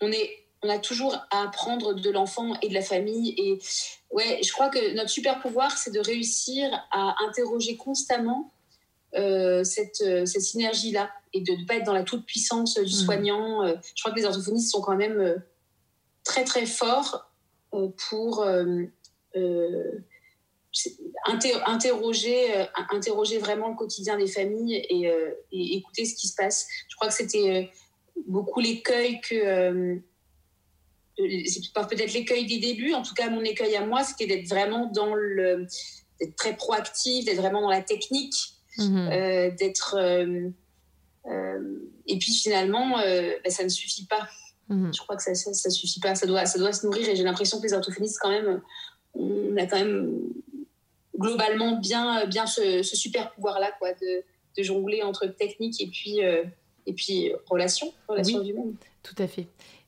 S2: on est on a toujours à apprendre de l'enfant et de la famille. Et ouais, je crois que notre super pouvoir, c'est de réussir à interroger constamment euh, cette, euh, cette synergie-là et de ne pas être dans la toute-puissance du mmh. soignant. Euh, je crois que les orthophonistes sont quand même très, très forts pour interroger, interroger vraiment le quotidien des familles et, et, écouter ce qui se passe. Je crois que c'était beaucoup l'écueil que c'est peut-être l'écueil des débuts. En tout cas, mon écueil à moi, c'était d'être vraiment dans le. d'être très proactif, d'être vraiment dans la technique, mhm. euh, d'être. Euh, euh, et puis finalement, bah, ça ne suffit pas. Mhm. Je crois que ça, ça, suffit pas. Ça doit, ça doit se nourrir. Et j'ai l'impression que les orthophonistes, quand même, on a quand même globalement bien, bien ce, super pouvoir-là, quoi, de, de, jongler entre technique et puis, et puis relation, relation oui, humaine.
S1: Tout à fait.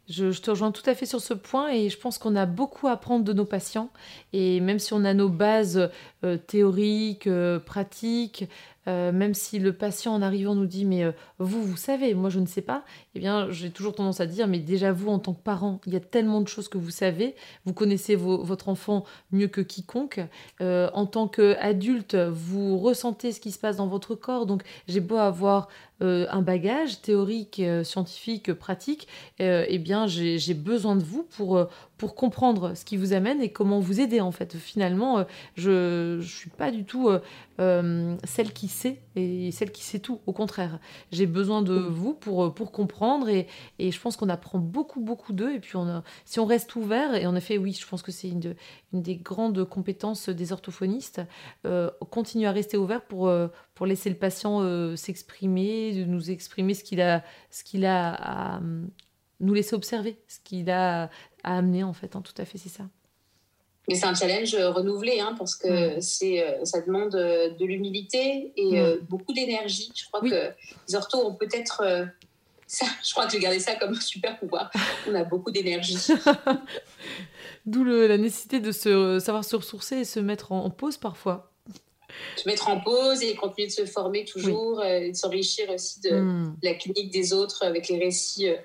S1: Je, te rejoins tout à fait sur ce point et je pense qu'on a beaucoup à apprendre de nos patients. Et même si on a nos bases euh, théoriques, euh, pratiques, euh, même si le patient en arrivant nous dit mais vous, vous savez, moi je ne sais pas, eh bien j'ai toujours tendance à dire mais déjà vous en tant que parent, il y a tellement de choses que vous savez, vous connaissez votre enfant mieux que quiconque. en tant qu'adulte, vous ressentez ce qui se passe dans votre corps, donc j'ai beau avoir euh, un bagage théorique, euh, scientifique, pratique, euh, eh bien, j'ai besoin de vous pour, pour comprendre ce qui vous amène et comment vous aider, en fait. Finalement, je ne suis pas du tout celle qui sait et celle qui sait tout. Au contraire, j'ai besoin de vous pour, pour comprendre et, et je pense qu'on apprend beaucoup, beaucoup d'eux. Et puis, on si on reste ouvert, et en effet, oui, je pense que c'est une, une des grandes compétences des orthophonistes, continuer à rester ouvert pour, pour laisser le patient s'exprimer de nous exprimer ce qu'il a, ce qu'il a à nous laisser observer, ce qu'il a à amener en fait. Hein, tout à fait, c'est ça.
S2: Mais c'est un challenge renouvelé, hein, parce que c'est, euh, ça demande euh, de l'humilité et euh, beaucoup d'énergie. Je crois que les orthos ont peut-être [laughs] ça. Je crois que j'ai gardé ça comme un super pouvoir. On a beaucoup d'énergie. [laughs]
S1: D'où la nécessité de se savoir se ressourcer et se mettre en pause parfois
S2: se mettre en pause et continuer de se former toujours, euh, et de s'enrichir aussi de, hmm. la clinique des autres avec les récits euh,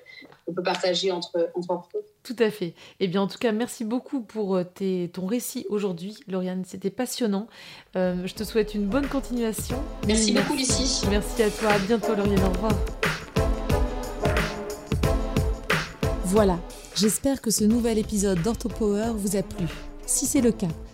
S2: qu'on peut partager entre, entre
S1: Tout à fait. Eh bien, en tout cas, merci beaucoup pour euh, tes, ton récit aujourd'hui, Lauriane. C'était passionnant. je te souhaite une bonne continuation.
S2: Merci, beaucoup, Lucie.
S1: Merci à toi. À bientôt, Lauriane. Au revoir. Voilà. J'espère que ce nouvel épisode d'OrthoPower vous a plu. Si c'est le cas,